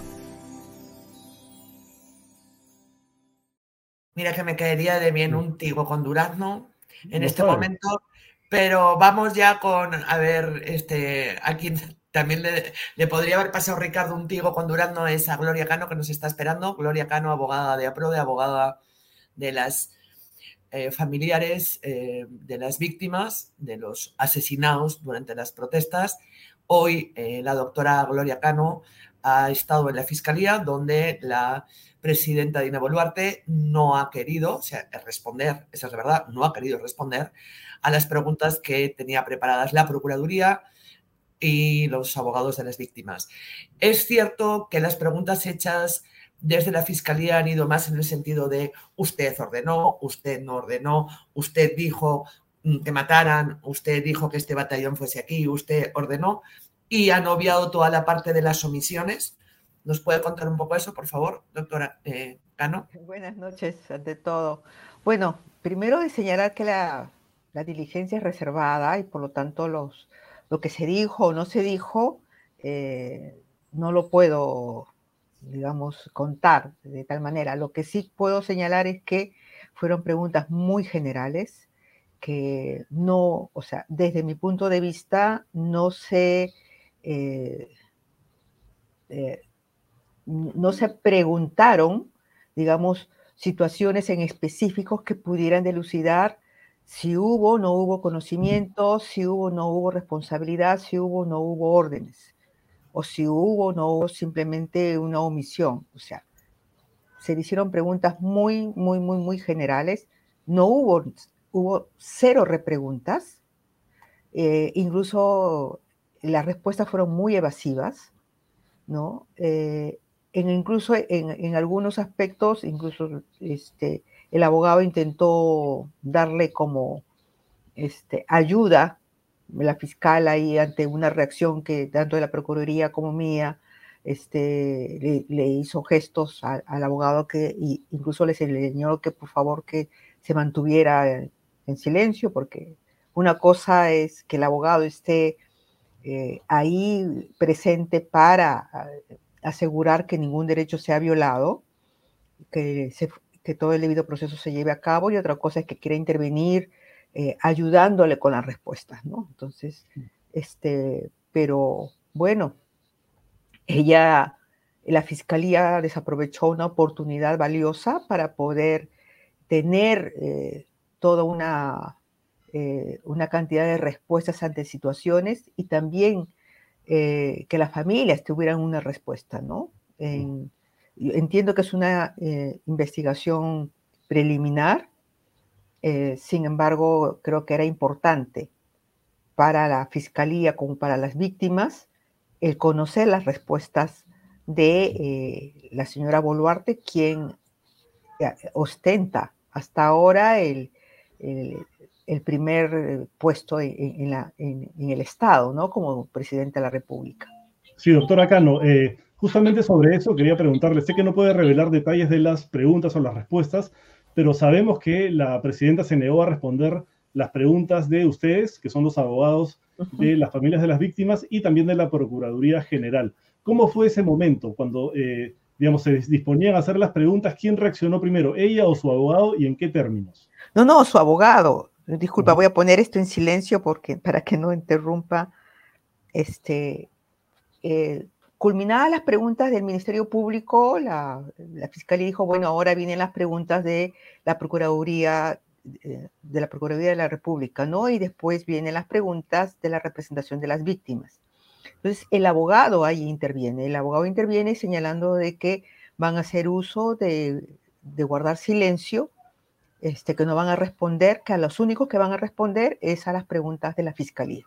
Mira que me caería de bien un Tigo con durazno. En este momento Pero vamos ya con, a ver, este, a quien también le, podría haber pasado Ricardo un tigo con Durando es a Gloria Cano, que nos está esperando. Gloria Cano, abogada de APRODE, abogada de las eh, familiares eh, de las víctimas, de los asesinados durante las protestas. Hoy eh, la doctora Gloria Cano ha estado en la fiscalía, donde la presidenta Dina Boluarte no ha querido responder, esa es la verdad, no ha querido responder a las preguntas que tenía preparadas la Procuraduría y los abogados de las víctimas. Es cierto que las preguntas hechas desde la Fiscalía han ido más en el sentido de usted ordenó, usted no ordenó, usted dijo mm, que mataran, usted dijo que este batallón fuese aquí, usted ordenó, y han obviado toda la parte de las omisiones. ¿Nos puede contar un poco eso, por favor, doctora eh, Cano? Buenas noches, ante todo. Bueno, primero de señalar que la, la diligencia es reservada y por lo tanto los, lo que se dijo o no se dijo eh, no lo puedo, digamos, contar de tal manera. Lo que sí puedo señalar es que fueron preguntas muy generales que no, o sea, desde mi punto de vista, no se, eh, eh, no se preguntaron, digamos, situaciones en específicos que pudieran delucidar si hubo o no hubo conocimiento, si hubo o no hubo responsabilidad, si hubo o no hubo órdenes, o si hubo o no hubo simplemente una omisión. O sea, se le hicieron preguntas muy, muy, muy, muy generales. No hubo, hubo cero repreguntas. Eh, incluso las respuestas fueron muy evasivas, ¿no? Eh, en, incluso en, en, algunos aspectos, incluso este, el abogado intentó darle como este, ayuda, la fiscal ahí ante una reacción que tanto de la Procuraduría como mía, este, le, hizo gestos al abogado que incluso le señaló que por favor que se mantuviera en, silencio, porque una cosa es que el abogado esté eh, ahí presente para eh, asegurar que ningún derecho sea violado, que se, que todo el debido proceso se lleve a cabo y otra cosa es que quiera intervenir eh, ayudándole con las respuestas, ¿no? Entonces, este, pero bueno, ella, la fiscalía desaprovechó una oportunidad valiosa para poder tener eh, toda una, eh, una cantidad de respuestas ante situaciones y también que las familias tuvieran una respuesta, ¿no? En, Entiendo que es una eh, investigación preliminar, eh, sin embargo, creo que era importante para la fiscalía como para las víctimas el conocer las respuestas de eh, la señora Boluarte, quien ostenta hasta ahora el, el, primer puesto en, el Estado, ¿no? Como presidente de la República. Sí, doctora Cano, Justamente sobre eso quería preguntarle, sé que no puede revelar detalles de las preguntas o las respuestas, pero sabemos que la presidenta se negó a responder las preguntas de ustedes, que son los abogados de las familias de las víctimas y también de la Procuraduría General. ¿Cómo fue ese momento cuando, eh, digamos, se disponían a hacer las preguntas? ¿Quién reaccionó primero, ella o su abogado y en qué términos? No, no, su abogado. Disculpa, voy a poner esto en silencio porque para que no interrumpa este, eh, Culminadas las preguntas del Ministerio Público, la, Fiscalía dijo, bueno, ahora vienen las preguntas de la Procuraduría eh, de la Procuraduría de la República, ¿no? Y después vienen las preguntas de la representación de las víctimas. Entonces, el abogado ahí interviene. El abogado interviene señalando de que van a hacer uso de, guardar silencio, este, que no van a responder, que a los únicos que van a responder es a las preguntas de la Fiscalía.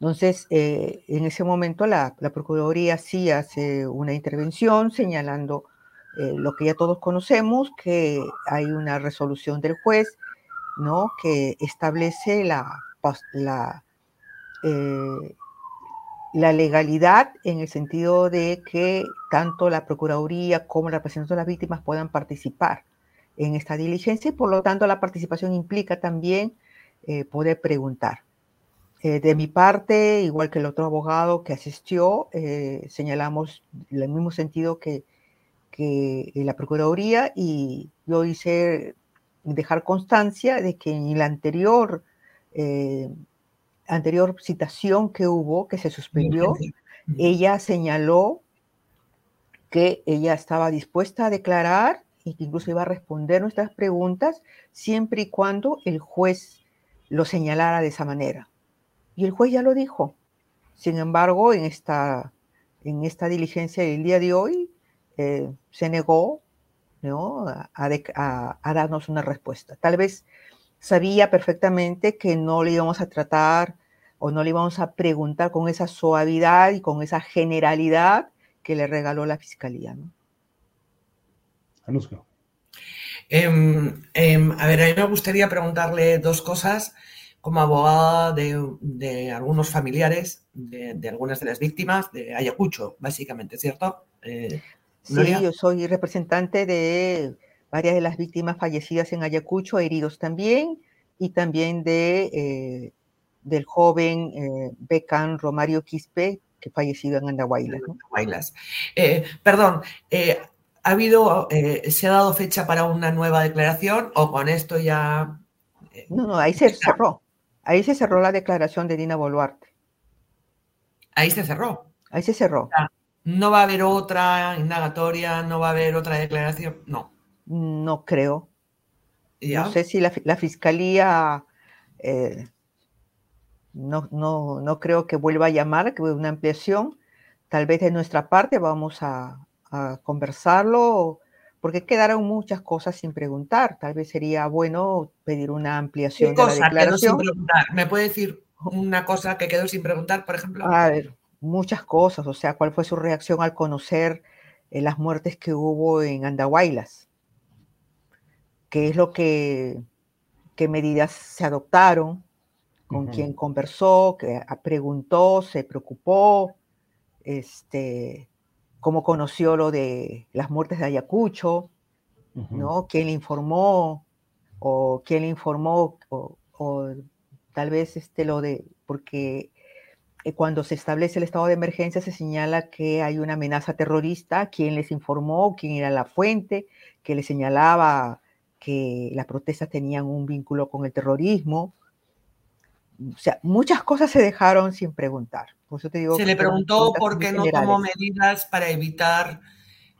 Entonces, eh, en ese momento la, Procuraduría sí hace una intervención señalando eh, lo que ya todos conocemos, que hay una resolución del juez, ¿no? Que establece la, la, eh, la legalidad en el sentido de que tanto la Procuraduría como la representación de las víctimas puedan participar en esta diligencia y por lo tanto la participación implica también poder preguntar. Eh, de mi parte, igual que el otro abogado que asistió, eh, señalamos en el mismo sentido que, que la Procuraduría y yo hice dejar constancia de que en la anterior eh, anterior citación que hubo, que se suspendió, ella señaló que ella estaba dispuesta a declarar y que incluso iba a responder nuestras preguntas siempre y cuando el juez lo señalara de esa manera. Y el juez ya lo dijo. Sin embargo, en esta, en esta diligencia del día de hoy, eh, se negó ¿no? a, darnos una respuesta. Tal vez sabía perfectamente que no le íbamos a tratar o no le íbamos a preguntar con esa suavidad y con esa generalidad que le regaló la fiscalía. ¿no? Em, em, a ver, a mí me gustaría preguntarle dos cosas como abogada de, algunos familiares de, algunas de las víctimas de Ayacucho, básicamente, ¿cierto? Eh, sí, yo soy representante de varias de las víctimas fallecidas en Ayacucho, heridos también, y también de, eh, del joven eh, Becan Romario Quispe, que fallecido en Andahuaylas. ¿no? Eh, perdón, ¿ha habido, se ha dado fecha para una nueva declaración o con esto ya... no, no, ahí se cerró. Ahí se cerró la declaración de Dina Boluarte. Ahí se cerró. Ahí se cerró. no va a haber otra indagatoria, no va a haber otra declaración, no. No creo. No sé si la, fiscalía eh, no, no, creo que vuelva a llamar, que una ampliación. Tal vez de nuestra parte vamos a, conversarlo, porque quedaron muchas cosas sin preguntar. Tal vez sería bueno pedir una ampliación de la declaración. ¿Me puede decir una cosa que quedó sin preguntar, por ejemplo? A ver, muchas cosas. O sea, ¿cuál fue su reacción al conocer eh, las muertes que hubo en Andahuaylas? qué es lo que, qué medidas se adoptaron, con quién conversó, que preguntó, se preocupó, este, cómo conoció lo de las muertes de Ayacucho, ¿no? ¿Quién le informó? O quién le informó, o, tal vez este, lo de, porque eh, cuando se establece el estado de emergencia se señala que hay una amenaza terrorista, quién les informó, quién era la fuente, que le señalaba que las protestas tenían un vínculo con el terrorismo. O sea, muchas cosas se dejaron sin preguntar. Por eso te digo se le preguntó por qué no tomó medidas para evitar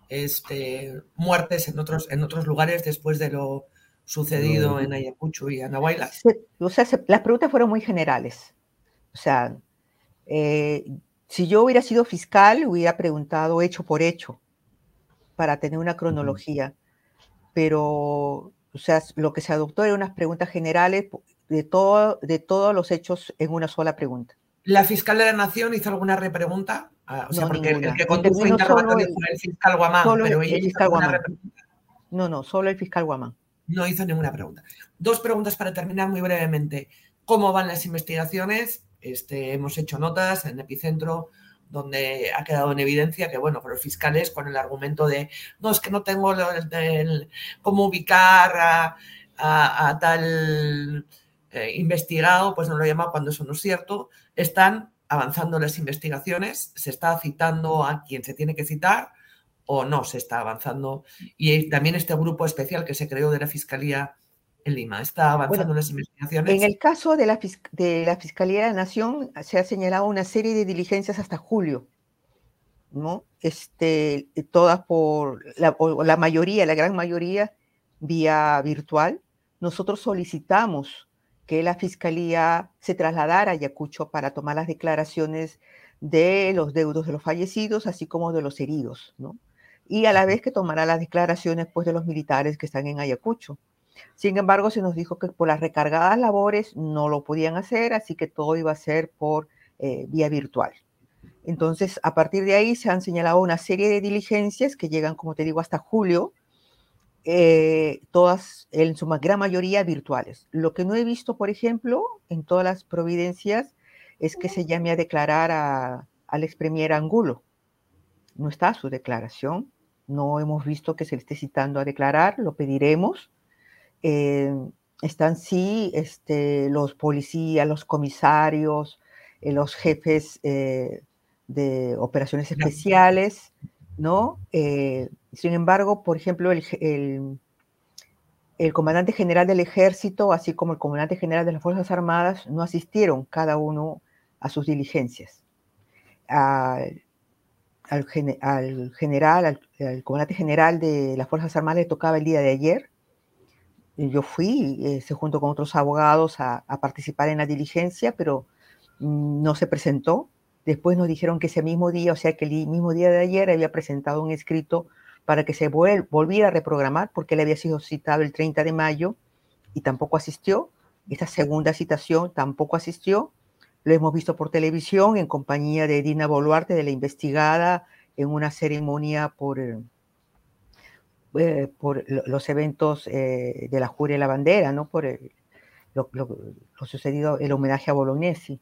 este, muertes en otros, en otros lugares después de lo sucedido en Ayacucho y Anahuayla. O sea, las preguntas fueron muy generales. O sea, eh, si yo hubiera sido fiscal, hubiera preguntado hecho por hecho para tener una cronología. Pero o sea, lo que se adoptó eran unas preguntas generales de, todo, de todos los hechos en una sola pregunta. ¿La fiscal de la Nación hizo alguna repregunta? Ah, o sea, porque el que condujo interrogatorio fue el fiscal Guamán, pero ella hizo Guamán. No, no, solo el fiscal Guamán. No hizo ninguna pregunta. Dos preguntas para terminar muy brevemente. ¿Cómo van las investigaciones? Este, hemos hecho notas en Epicentro donde ha quedado en evidencia que, bueno, los fiscales con el argumento de, no, es que no tengo el, cómo ubicar a, tal eh, investigado, pues no lo llama cuando eso no es cierto, están avanzando las investigaciones, se está citando a quien se tiene que citar o no se está avanzando. Y también este grupo especial que se creó de la Fiscalía en Lima. ¿Está avanzando las investigaciones? En el caso de la, de la Fiscalía de la Nación se ha señalado una serie de diligencias hasta julio, ¿no? Este, todas por, la, la mayoría, la gran mayoría, vía virtual. Nosotros solicitamos que la Fiscalía se trasladara a Ayacucho para tomar las declaraciones de los deudos de los fallecidos, así como de los heridos, ¿no? Y a la vez que tomará las declaraciones pues, de los militares que están en Ayacucho. Sin embargo, se nos dijo que por las recargadas labores no lo podían hacer, así que todo iba a ser por eh, vía virtual. Entonces, a partir de ahí se han señalado una serie de diligencias que llegan, como te digo, hasta julio, eh, todas en su gran mayoría virtuales. Lo que no he visto, por ejemplo, en todas las providencias es que se llame a declarar a, al ex premier Angulo. No está su declaración, no hemos visto que se le esté citando a declarar, lo pediremos eh, están sí este, los policías, los comisarios, eh, los jefes eh, de operaciones especiales, ¿no? sin embargo, por ejemplo, el, comandante general del ejército, así como el comandante general de las Fuerzas Armadas, no asistieron cada uno a sus diligencias. al, general, al, comandante general de las Fuerzas Armadas le tocaba el día de ayer. Yo fui, eh, junto con otros abogados, a, a, participar en la diligencia, pero mm, no se presentó. Después nos dijeron que ese mismo día, o sea que el mismo día de ayer, había presentado un escrito para que se volviera a reprogramar, porque él había sido citado el 30 de mayo y tampoco asistió. Esta segunda citación tampoco asistió. Lo hemos visto por televisión en compañía de Dina Boluarte, de la investigada, en una ceremonia por, eh, eh, los eventos eh, de la Juria de la Bandera, ¿no? por lo, sucedido, el homenaje a Bolognesi,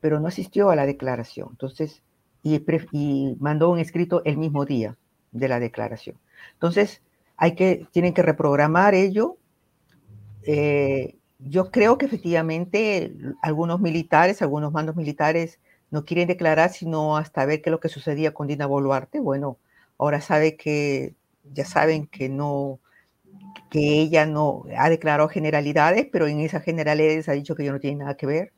pero no asistió a la declaración. Entonces, y mandó un escrito el mismo día de la declaración. Entonces, hay que, tienen que reprogramar ello. Eh, yo creo que efectivamente algunos militares, algunos mandos militares no quieren declarar sino hasta ver qué es lo que sucedía con Dina Boluarte. Bueno, ahora sabe que, ya saben que no, que ella no ha declarado generalidades, pero en esas generalidades ha dicho que yo no tiene nada que ver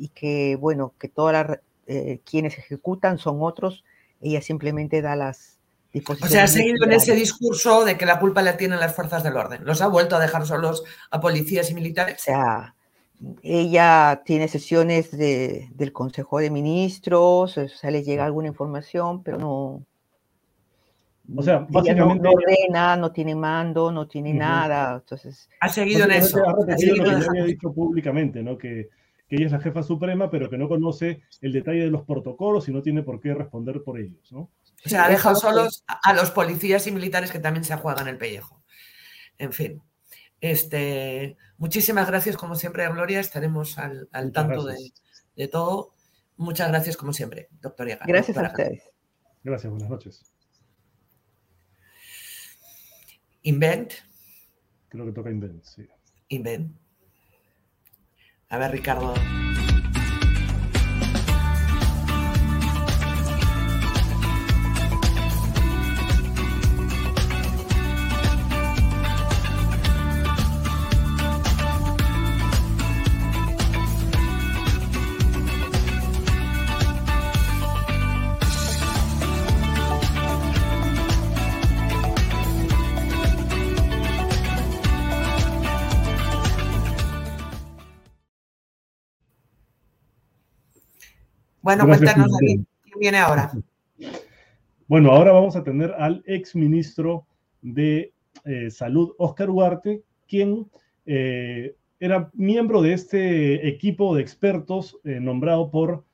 y que, bueno, que todas las, eh, quienes ejecutan son otros, ella simplemente da las, o sea, ha seguido en ese discurso de que la culpa la tienen las fuerzas del orden. ¿Los ha vuelto a dejar solos a policías y militares? O sea, ella tiene sesiones del Consejo de Ministros, o sea, le llega alguna información, pero no. O sea, básicamente. No, ordena, no tiene mando, no tiene nada. Entonces. Ha seguido en eso. Ha, seguido lo que había dicho públicamente, ¿no? Que, que ella es la jefa suprema, pero que no conoce el detalle de los protocolos y no tiene por qué responder por ellos, ¿no? O sea, ha dejado solos a los policías y militares que también se juegan el pellejo. En fin. Este, muchísimas gracias, como siempre, a Gloria. Estaremos al, tanto de, todo. Muchas gracias, como siempre, doctor Yaga. Gracias a ustedes. Gracias, buenas noches. Invent. Creo que toca Invent, sí. Invent. A ver, Ricardo. Bueno, cuéntanos, ¿quién viene ahora? Bueno, ahora vamos a tener al ex ministro de eh, Salud, Oscar Ugarte, quien eh, era miembro de este equipo de expertos eh, nombrado por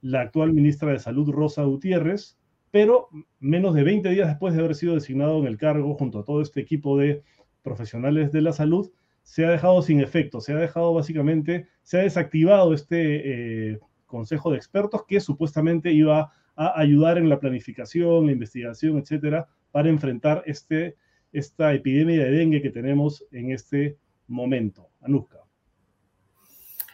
la actual ministra de Salud, Rosa Gutiérrez, pero menos de 20 días después de haber sido designado en el cargo junto a todo este equipo de profesionales de la salud, se ha dejado sin efecto, se ha dejado básicamente, se ha desactivado este consejo de expertos que supuestamente iba a ayudar en la planificación, la investigación, etcétera, para enfrentar este, esta epidemia de dengue que tenemos en este momento. Anuska.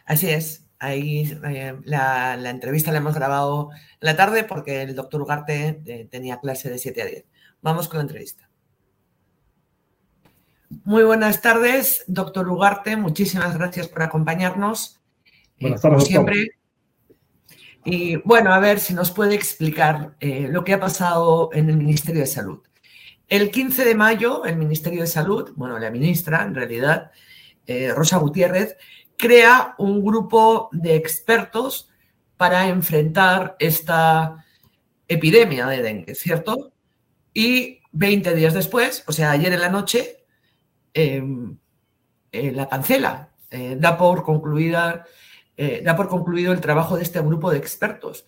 Así es. Ahí eh, la, entrevista la hemos grabado en la tarde porque el doctor Ugarte eh, tenía clase de 7 a 10. Vamos con la entrevista. Muy buenas tardes, doctor Ugarte. Muchísimas gracias por acompañarnos. Buenas tardes, siempre, y bueno, a ver si nos puede explicar eh, lo que ha pasado en el Ministerio de Salud. El 15 de mayo, el Ministerio de Salud, bueno, la ministra en realidad, eh, Rosa Gutiérrez, crea un grupo de expertos para enfrentar esta epidemia de dengue, ¿cierto? Y 20 días después, o sea, ayer en la noche, em, eh, la cancela, da por concluida eh, da por concluido el trabajo de este grupo de expertos,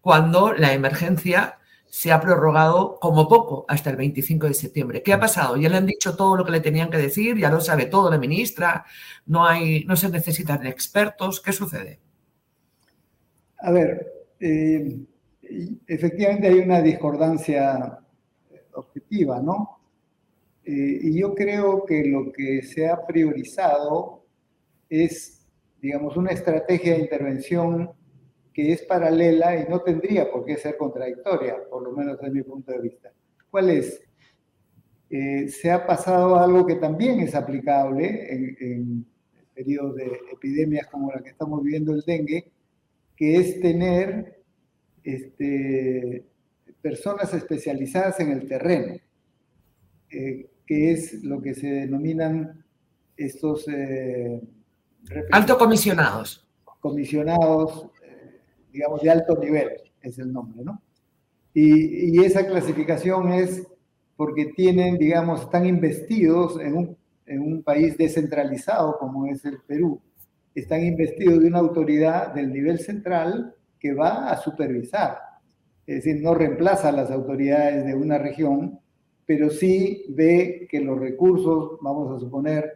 cuando la emergencia se ha prorrogado como poco hasta el 25 de septiembre. ¿Qué ha pasado? Ya le han dicho todo lo que le tenían que decir, ya lo sabe todo la ministra, no, hay, no se necesitan expertos. ¿Qué sucede? A ver, eh, efectivamente hay una discordancia objetiva, ¿no? Eh, y yo creo que lo que se ha priorizado es digamos, una estrategia de intervención que es paralela y no tendría por qué ser contradictoria, por lo menos desde mi punto de vista. ¿Cuál es? eh, se ha pasado algo que también es aplicable en, periodos de epidemias como la que estamos viviendo el dengue, que es tener este, personas especializadas en el terreno, eh, que es lo que se denominan estos... Eh, alto comisionados. Comisionados, eh, digamos, de alto nivel, es el nombre, ¿no? Y, esa clasificación es porque tienen, digamos, están investidos en un, en un país descentralizado como es el Perú, están investidos de una autoridad del nivel central que va a supervisar. Es decir, no reemplaza a las autoridades de una región, pero sí ve que los recursos, vamos a suponer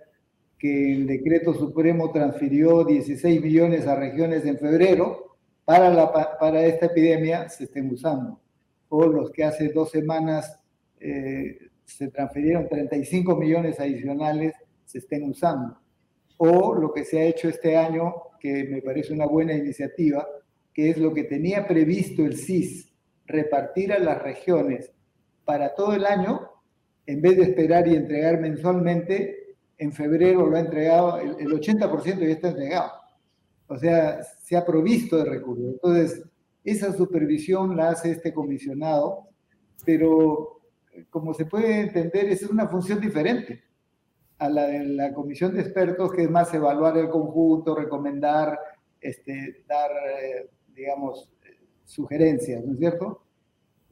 que el decreto supremo transfirió 16 millones a regiones en febrero para, la, para esta epidemia, se estén usando. O los que hace dos semanas eh, se transfirieron 35 millones adicionales, se estén usando o lo que se ha hecho este año, que me parece una buena iniciativa, que es lo que tenía previsto el CIS, repartir a las regiones para todo el año, en vez de esperar y entregar mensualmente, en febrero lo ha entregado, el, 80% ya está entregado. O sea, se ha provisto de recursos. Entonces, esa supervisión la hace este comisionado, pero como se puede entender, es una función diferente a la de la comisión de expertos, que es más evaluar el conjunto, recomendar, este, dar, eh, digamos, sugerencias, ¿no es cierto?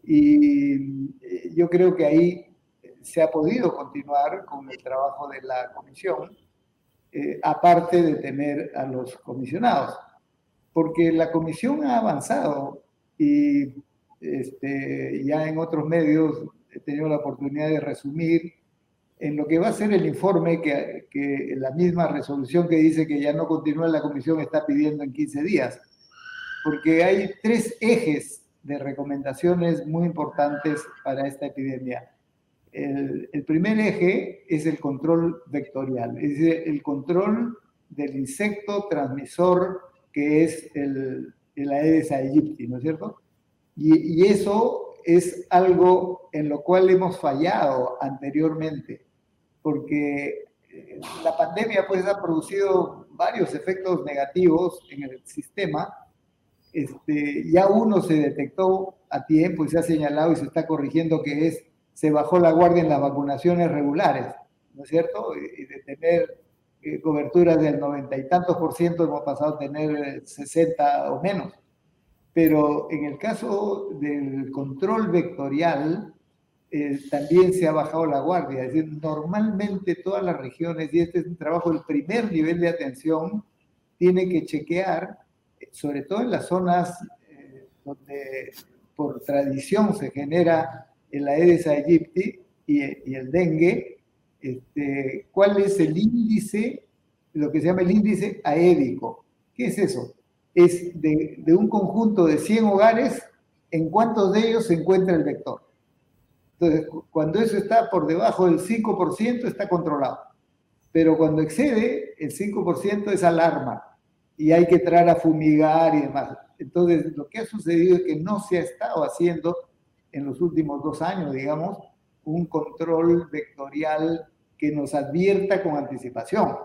Y eh, yo creo que ahí se ha podido continuar con el trabajo de la comisión, eh, aparte de tener a los comisionados, porque la comisión ha avanzado y este, ya en otros medios he tenido la oportunidad de resumir en lo que va a ser el informe que, que, la misma resolución que dice que ya no continúa la comisión está pidiendo en 15 días, porque hay tres ejes de recomendaciones muy importantes para esta epidemia. El, el primer eje es el control vectorial, es el control del insecto transmisor que es el, el Aedes aegypti, ¿no es cierto? Y, y eso es algo en lo cual hemos fallado anteriormente porque eh, la pandemia pues ha producido varios efectos negativos en el sistema. Este, ya uno se detectó a tiempo y se ha señalado y se está corrigiendo que es, se bajó la guardia en las vacunaciones regulares, ¿no es cierto? Y de tener eh, coberturas del noventa y tantos por ciento hemos pasado a tener 60 o menos. Pero en el caso del control vectorial, eh, también se ha bajado la guardia. Es decir, normalmente todas las regiones, y este es un trabajo, el primer nivel de atención, tiene que chequear, sobre todo en las zonas eh, donde por tradición se genera el Aedes aegypti y, y el dengue, este, cuál es el índice, lo que se llama el índice aédico. ¿Qué es eso? Es de, de un conjunto de 100 hogares, en cuántos de ellos se encuentra el vector. Entonces, cuando eso está por debajo del 5%, está controlado. Pero cuando excede el 5% es alarma y hay que entrar a fumigar y demás. Entonces, lo que ha sucedido es que no se ha estado haciendo en los últimos dos años, digamos, un control vectorial que nos advierta con anticipación.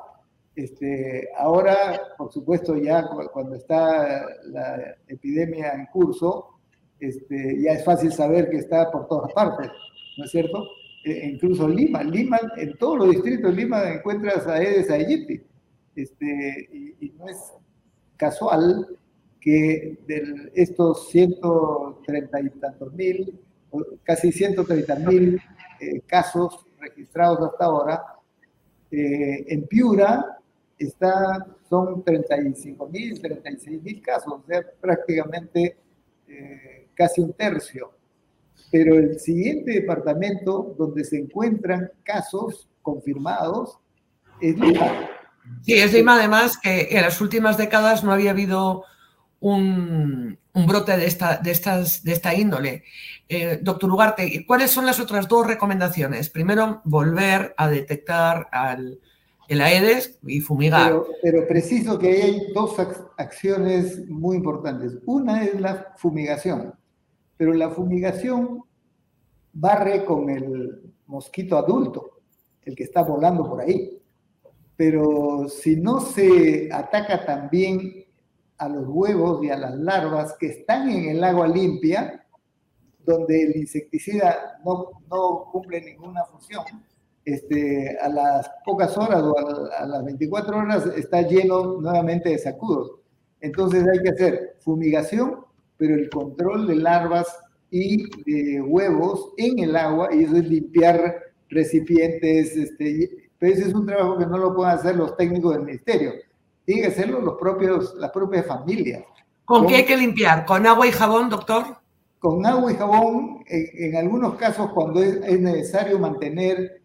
Este, ahora, por supuesto, ya cuando está la epidemia en curso, este, ya es fácil saber que está por todas partes, ¿no es cierto? E incluso Lima, Lima, en todos los distritos de Lima encuentras a Aedes aegypti, este, y, no es casual que de estos 130 y tantos mil, casi 130 mil eh, casos registrados hasta ahora, eh, en Piura está, son 35 mil, 36 mil casos, o sea, prácticamente eh, casi un tercio. Pero el siguiente departamento donde se encuentran casos confirmados es Lima. Sí, es Lima además que en las últimas décadas no había habido un, brote de esta, de, estas, de esta índole. Eh, doctor Ugarte, ¿cuáles son las otras dos recomendaciones? Primero, volver a detectar al, el Aedes y fumigar. Pero, pero, preciso que hay dos acciones muy importantes. Una es la fumigación pero la fumigación barre con el mosquito adulto, el que está volando por ahí. Pero si no se ataca también a los huevos y a las larvas que están en el agua limpia, donde el insecticida no, no cumple ninguna función, este, a las pocas horas o a, las 24 horas está lleno nuevamente de sacudos. Entonces hay que hacer fumigación, pero el control de larvas y de huevos en el agua, y eso es limpiar recipientes, este, pero ese es un trabajo que no lo pueden hacer los técnicos del ministerio, tienen que hacerlo los propios, las propias familias. ¿Con, qué hay que limpiar? ¿Con agua y jabón, doctor? Con agua y jabón, en, algunos casos cuando es, es necesario mantener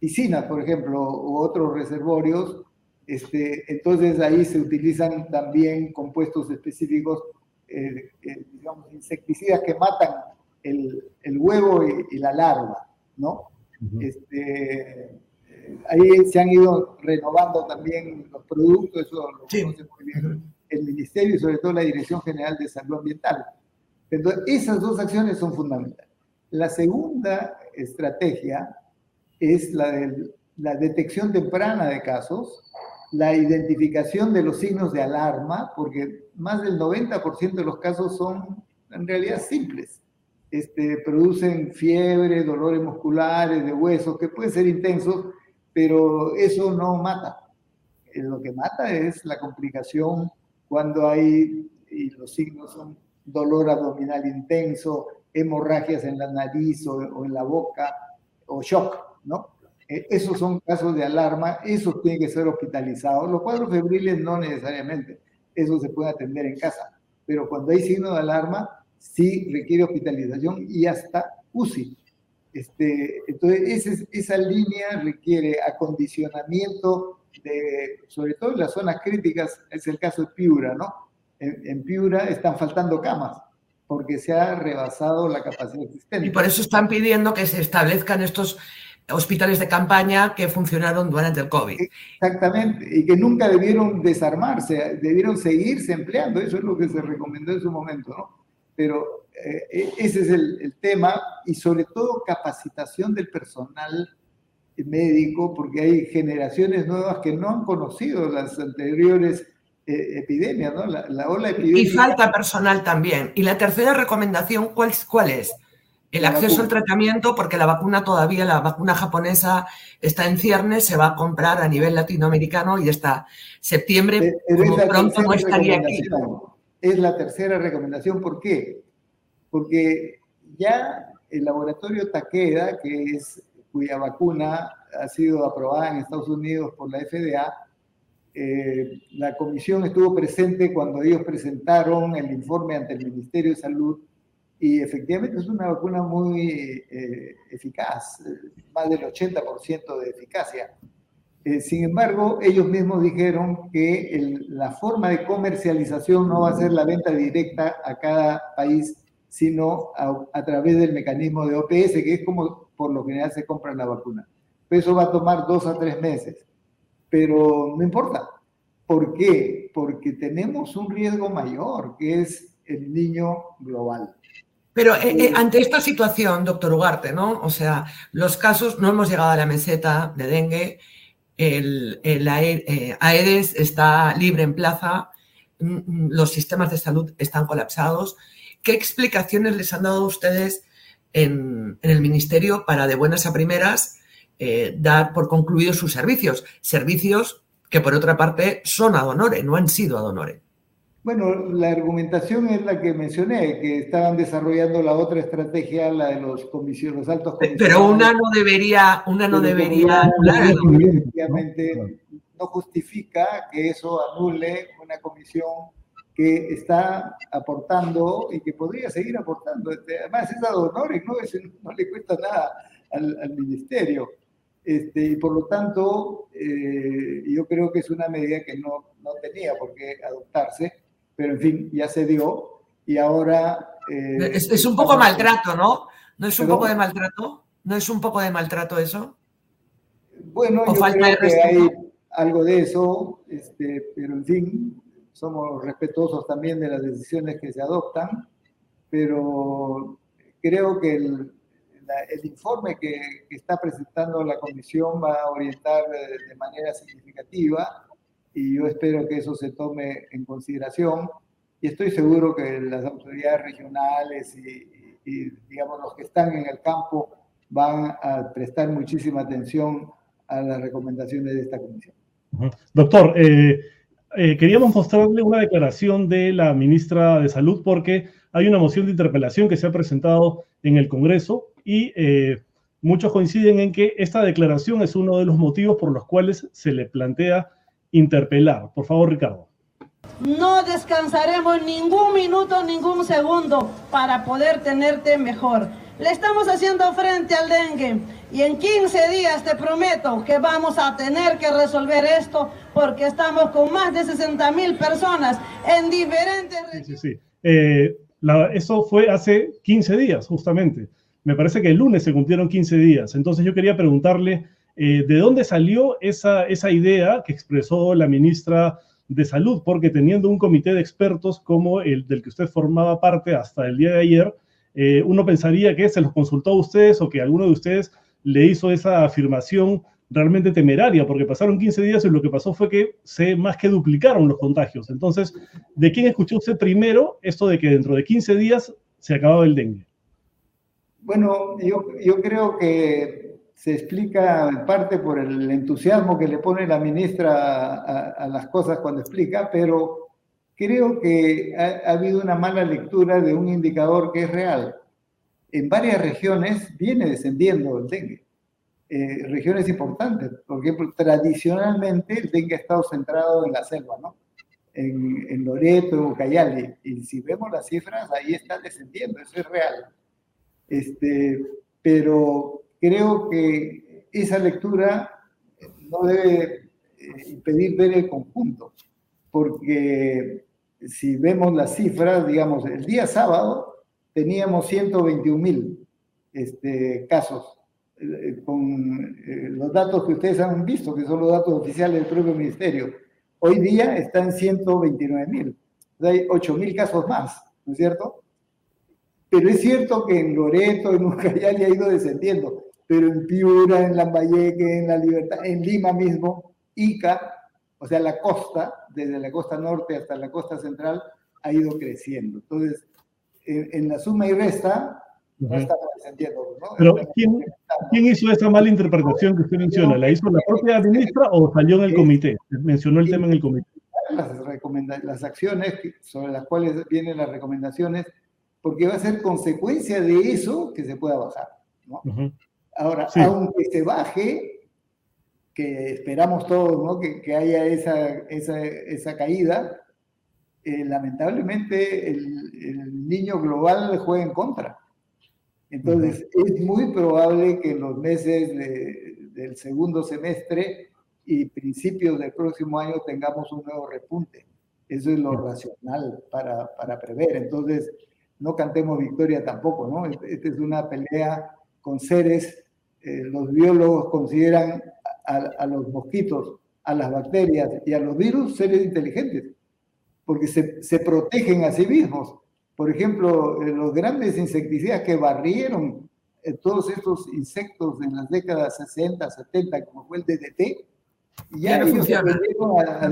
piscinas, por ejemplo, u otros reservorios, este, entonces ahí se utilizan también compuestos específicos, eh, eh, digamos, insecticidas que matan el, el huevo y, la larva, ¿no? este, eh, ahí se han ido renovando también los productos, eso lo conoce muy bien el Ministerio y sobre todo la Dirección General de Salud Ambiental. Entonces, esas dos acciones son fundamentales. La segunda estrategia es la de la detección temprana de casos, la identificación de los signos de alarma, porque más del 90% de los casos son en realidad simples. Este, producen fiebre, dolores musculares, de huesos, que pueden ser intensos, pero eso no mata. Eh, lo que mata es la complicación cuando hay, y los signos son dolor abdominal intenso, hemorragias en la nariz o, en la boca, o shock, ¿no? E, esos son casos de alarma, esos tienen que ser hospitalizados. Los cuadros febriles no necesariamente, eso se puede atender en casa, pero cuando hay signo de alarma, sí requiere hospitalización y hasta UCI. Este, entonces, esa línea requiere acondicionamiento, de, sobre todo en las zonas críticas, es el caso de Piura, ¿no? En, en Piura están faltando camas porque se ha rebasado la capacidad existente. Y por eso están pidiendo que se establezcan estos hospitales de campaña que funcionaron durante el COVID. Exactamente, y que nunca debieron desarmarse, debieron seguirse empleando, eso es lo que se recomendó en su momento, ¿no? Pero eh, e, ese es el, tema y sobre todo capacitación del personal médico, porque hay generaciones nuevas que no han conocido las anteriores eh, epidemias, ¿no? La, ola epidémica. Y falta personal también. Y la tercera recomendación, ¿cuál, cuál es? El acceso al tratamiento, porque la vacuna todavía, la vacuna japonesa está en ciernes, se va a comprar a nivel latinoamericano y hasta septiembre, como pronto no estaría aquí. Es la tercera recomendación, ¿por qué? Porque ya el laboratorio Takeda, que es cuya vacuna ha sido aprobada en Estados Unidos por la FDA, eh, la comisión estuvo presente cuando ellos presentaron el informe ante el Ministerio de Salud y efectivamente es una vacuna muy eh, eficaz, más del 80% de eficacia. Eh, sin embargo, ellos mismos dijeron que la forma de comercialización no va a ser la venta directa a cada país, sino a, través del mecanismo de OPS, que es como por lo general se compra la vacuna. eso va a tomar dos a tres meses, pero no importa. ¿Por qué? Porque tenemos un riesgo mayor, que es el niño global. Pero eh, eh, ante esta situación, doctor Ugarte, ¿no? O sea, los casos, no hemos llegado a la meseta de dengue, el, eh, Aedes está libre en plaza, mm, mm, los sistemas de salud están colapsados. ¿Qué explicaciones les han dado ustedes en, el Ministerio para de buenas a primeras dar por concluidos sus servicios? Servicios que por otra parte son ad honore, no han sido ad honore. Bueno, la argumentación es la que mencioné, que estaban desarrollando la otra estrategia, la de los comisiones, los altos comisionados. Pero una no debería, una no debería Efectivamente, no justifica que eso anule una comisión que está aportando y que podría seguir aportando. Este, además, es ad honores, ¿no? no le cuesta nada al, ministerio. Este, y por lo tanto, eh, yo creo que es una medida que no, no tenía por qué adoptarse pero en fin, ya se dio y ahora... Eh, es, un poco maltrato, ¿no? ¿No es un poco de maltrato? ¿No es un poco de maltrato eso? Bueno, yo creo que hay algo de eso, este, pero en fin, somos respetuosos también de las decisiones que se adoptan, pero creo que el, el informe que, está presentando la comisión va a orientar de, manera significativa y yo espero que eso se tome en consideración y estoy seguro que las autoridades regionales y, digamos los que están en el campo van a prestar muchísima atención a las recomendaciones de esta comisión. Doctor, eh, eh, queríamos mostrarle una declaración de la ministra de Salud porque hay una moción de interpelación que se ha presentado en el Congreso y eh, muchos coinciden en que esta declaración es uno de los motivos por los cuales se le plantea interpelar. Por favor, Ricardo. No descansaremos ningún minuto, ningún segundo para poder tenerte mejor. Le estamos haciendo frente al dengue y en 15 días te prometo que vamos a tener que resolver esto porque estamos con más de 60 mil personas en diferentes... Sí, sí, sí. Eh, eso fue hace 15 días, justamente me parece que el lunes se cumplieron 15 días. Entonces yo quería preguntarle, eh, ¿de dónde salió esa, esa idea que expresó la ministra de Salud? Porque teniendo un comité de expertos como el del que usted formaba parte hasta el día de ayer, eh, uno pensaría que se los consultó a ustedes o que alguno de ustedes le hizo esa afirmación realmente temeraria, porque pasaron 15 días y lo que pasó fue que se más que duplicaron los contagios. Entonces, ¿de quién escuchó usted primero esto de que dentro de 15 días se acababa el dengue? Bueno, yo, yo creo que se explica en parte por el entusiasmo que le pone la ministra a, las cosas cuando explica, pero creo que ha, habido una mala lectura de un indicador que es real. En varias regiones viene descendiendo el dengue, eh, regiones importantes. Por ejemplo, tradicionalmente el dengue ha estado centrado en la selva, ¿no? En, en Loreto, en Ucayali. Y si vemos las cifras, ahí está descendiendo, eso es real. Este, pero creo que esa lectura no debe eh, impedir ver el conjunto, porque si vemos las cifras, digamos, el día sábado teníamos 121 mil este, casos, eh, con eh, los datos que ustedes han visto, que son los datos oficiales del propio ministerio. Hoy día están 129 mil, hay 8 mil casos más, ¿no es cierto? Pero es cierto que en Loreto, en Ucayali ha ido descendiendo, pero en Piura, en Lambayeque, en La Libertad, en Lima mismo, Ica, o sea, la costa, desde la costa norte hasta la costa central, ha ido creciendo. Entonces, en, la suma y resta, no estamos descendiendo. ¿no? Pero, ¿quién, ¿quién, hizo esa mala interpretación que usted menciona? ¿La hizo la propia ministra o salió en el comité? Mencionó el tema en el comité. Las, las acciones sobre las cuales vienen las recomendaciones porque va a ser consecuencia de eso que se pueda bajar. ¿no? Ahora, aunque se baje, que esperamos todos ¿no? que, que, haya esa, esa, esa caída, eh, lamentablemente el, el, niño global juega en contra. Entonces, es muy probable que en los meses de, del segundo semestre y principios del próximo año tengamos un nuevo repunte. Eso es lo racional para, para prever. Entonces, no cantemos victoria tampoco, ¿no? Esta es una pelea con seres, eh, los biólogos consideran a, los mosquitos, a las bacterias y a los virus seres inteligentes, porque se, se protegen a sí mismos. Por ejemplo, eh, los grandes insecticidas que barrieron eh, todos estos insectos en las décadas 60, 70, como fue el DDT, ya, no funcionan. A, a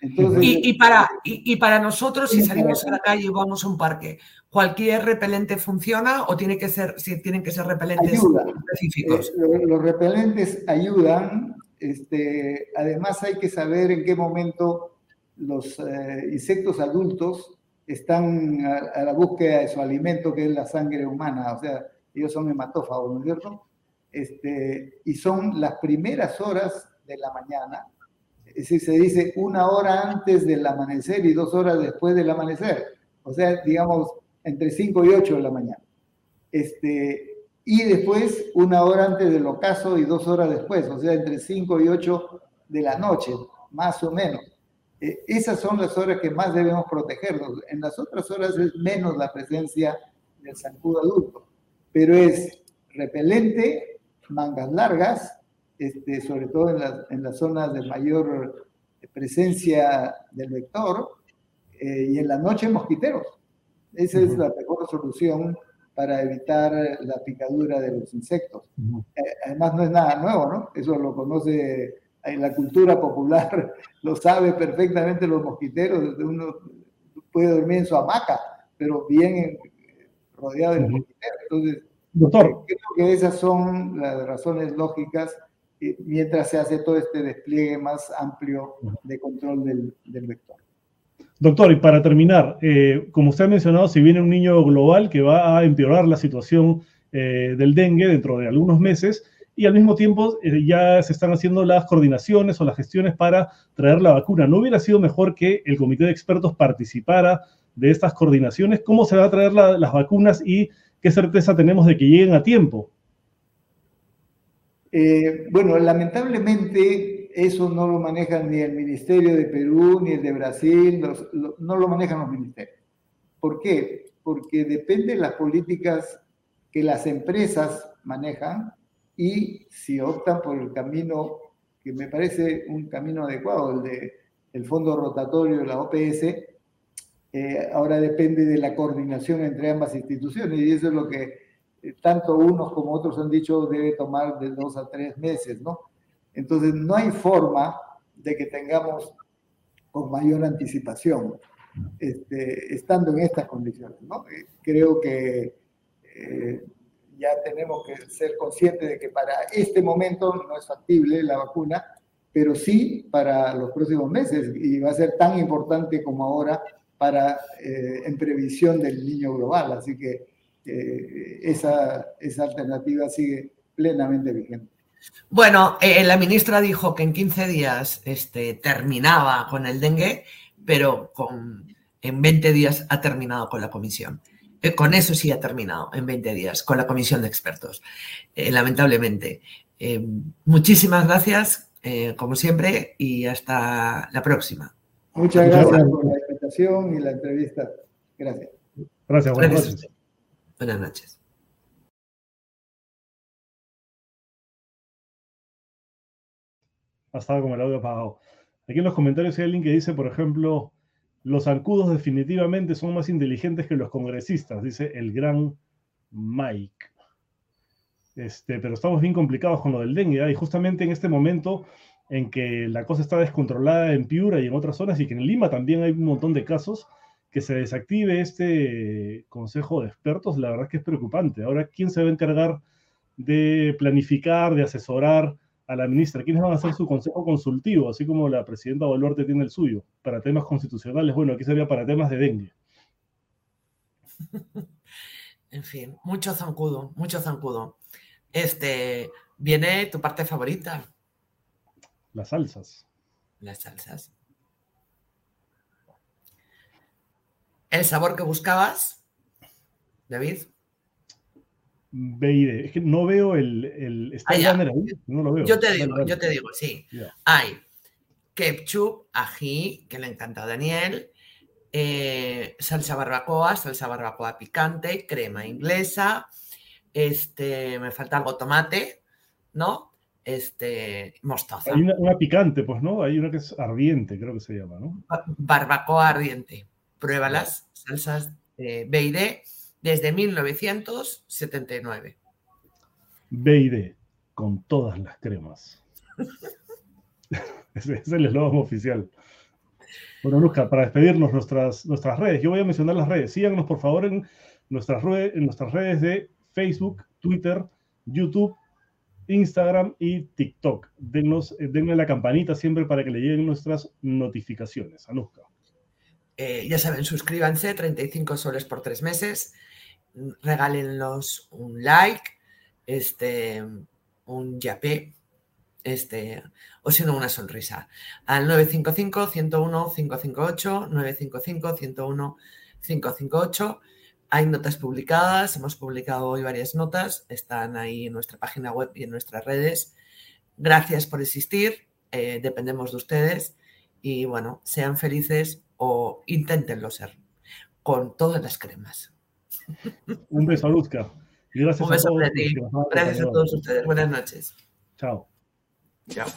y, para, y, para nosotros, si salimos a la calle y vamos a un parque, ¿cualquier repelente funciona o tiene que ser, si tienen que ser repelentes específicos? Eh, los repelentes ayudan. Este, además, hay que saber en qué momento los eh, insectos adultos están a, la búsqueda de su alimento, que es la sangre humana. O sea, ellos son hematófagos, ¿no es cierto? Este, y son las primeras horas de la mañana si se dice una hora antes del amanecer y dos horas después del amanecer, o sea, digamos, entre 5 y 8 de la mañana. Este, y después una hora antes del ocaso y dos horas después, o sea, entre 5 y 8 de la noche, más o menos. Eh, esas son las horas que más debemos protegernos. En las otras horas es menos la presencia del zancudo adulto, pero es repelente, mangas largas, este, sobre todo en, en, las zonas de mayor presencia del vector, eh, y en la noche mosquiteros. Esa es la mejor solución para evitar la picadura de los insectos. Eh, además, no es nada nuevo, ¿no? Eso lo conoce en la cultura popular, lo sabe perfectamente los mosquiteros. Uno puede dormir en su hamaca, pero bien rodeado de mosquiteros. Entonces, Doctor. creo que esas son las razones lógicas mientras se hace todo este despliegue más amplio de control del, vector. Doctor, y para terminar, eh, como usted ha mencionado, si viene un niño global que va a empeorar la situación eh, del dengue dentro de algunos meses, y al mismo tiempo eh, ya se están haciendo las coordinaciones o las gestiones para traer la vacuna. ¿No hubiera sido mejor que el comité de expertos participara de estas coordinaciones? ¿Cómo se va a traer las vacunas y qué certeza tenemos de que lleguen a tiempo? Eh, bueno, lamentablemente eso no lo manejan ni el Ministerio de Perú ni el de Brasil, no lo manejan los ministerios. ¿Por qué? Porque depende de las políticas que las empresas manejan y si optan por el camino que me parece un camino adecuado, el de el fondo rotatorio de la OPS, eh, ahora depende de la coordinación entre ambas instituciones y eso es lo que eh, tanto unos como otros han dicho debe tomar de dos a tres meses, ¿no? Entonces, no hay forma de que tengamos con mayor anticipación, este, estando en estas condiciones, ¿no? Eh, creo que eh, ya tenemos que ser conscientes de que para este momento no es factible la vacuna, pero sí para los próximos meses y va a ser tan importante como ahora para en previsión del niño global. Así que esa, esa alternativa sigue plenamente vigente. Bueno, eh, la ministra dijo que en 15 días este, terminaba con el dengue, pero con, en 20 días ha terminado con la comisión. Eh, con eso sí ha terminado en 20 días, con la comisión de expertos, eh, lamentablemente. muchísimas gracias, como siempre, y hasta la próxima. Muchas gracias por la invitación y la entrevista. Gracias. Gracias, buenas noches. Buenas noches. Estaba como el audio apagado. Aquí en los comentarios hay alguien que dice, por ejemplo, los zancudos definitivamente son más inteligentes que los congresistas, dice el gran Mike. Este, pero estamos bien complicados con lo del dengue, ¿ah? y justamente en este momento en que la cosa está descontrolada en Piura y en otras zonas, y que en Lima también hay un montón de casos, que se desactive este consejo de expertos, la verdad es que es preocupante. Ahora, ¿quién se va a encargar de planificar, de asesorar a la ministra? ¿Quiénes van a hacer su consejo consultivo, así como la presidenta Boluarte tiene el suyo? Para temas constitucionales, bueno, aquí sería para temas de dengue. En fin, mucho zancudo, mucho zancudo. Este, viene tu parte favorita. Las salsas. Las salsas. ¿El sabor que buscabas, David? Es que no veo el. el ¿Está ah, No lo veo. Yo te digo, yo te digo, sí. Hay ketchup, ají, que le encanta a Daniel, eh, salsa barbacoa, salsa barbacoa picante, crema inglesa, este, me falta algo tomate, ¿no? Este, mostaza. Hay una, picante, pues, ¿no? Hay una que es ardiente, creo que se llama, ¿no? Barbacoa ardiente. Pruébalas, salsas eh, B desde 1979. B con todas las cremas. ese, es el eslogan oficial. Bueno, Luzca, para despedirnos nuestras, nuestras redes, yo voy a mencionar las redes. Síganos, por favor, en nuestras, redes, en nuestras redes de Facebook, Twitter, YouTube, Instagram y TikTok. Denos, denle la campanita siempre para que le lleguen nuestras notificaciones. Anuska. Eh, ya saben, suscríbanse, 35 soles por tres meses, regálenlos un like, este, un yapé, este, o si no, una sonrisa. Al 955-101-558, 955-101-558. Hay notas publicadas, hemos publicado hoy varias notas, están ahí en nuestra página web y en nuestras redes. Gracias por existir, eh, dependemos de ustedes y bueno, sean felices o inténtenlo ser, con todas las cremas. Un beso a Luzca. gracias Un beso a ti. Gracias a todos ustedes. Buenas noches. Chao. Chao.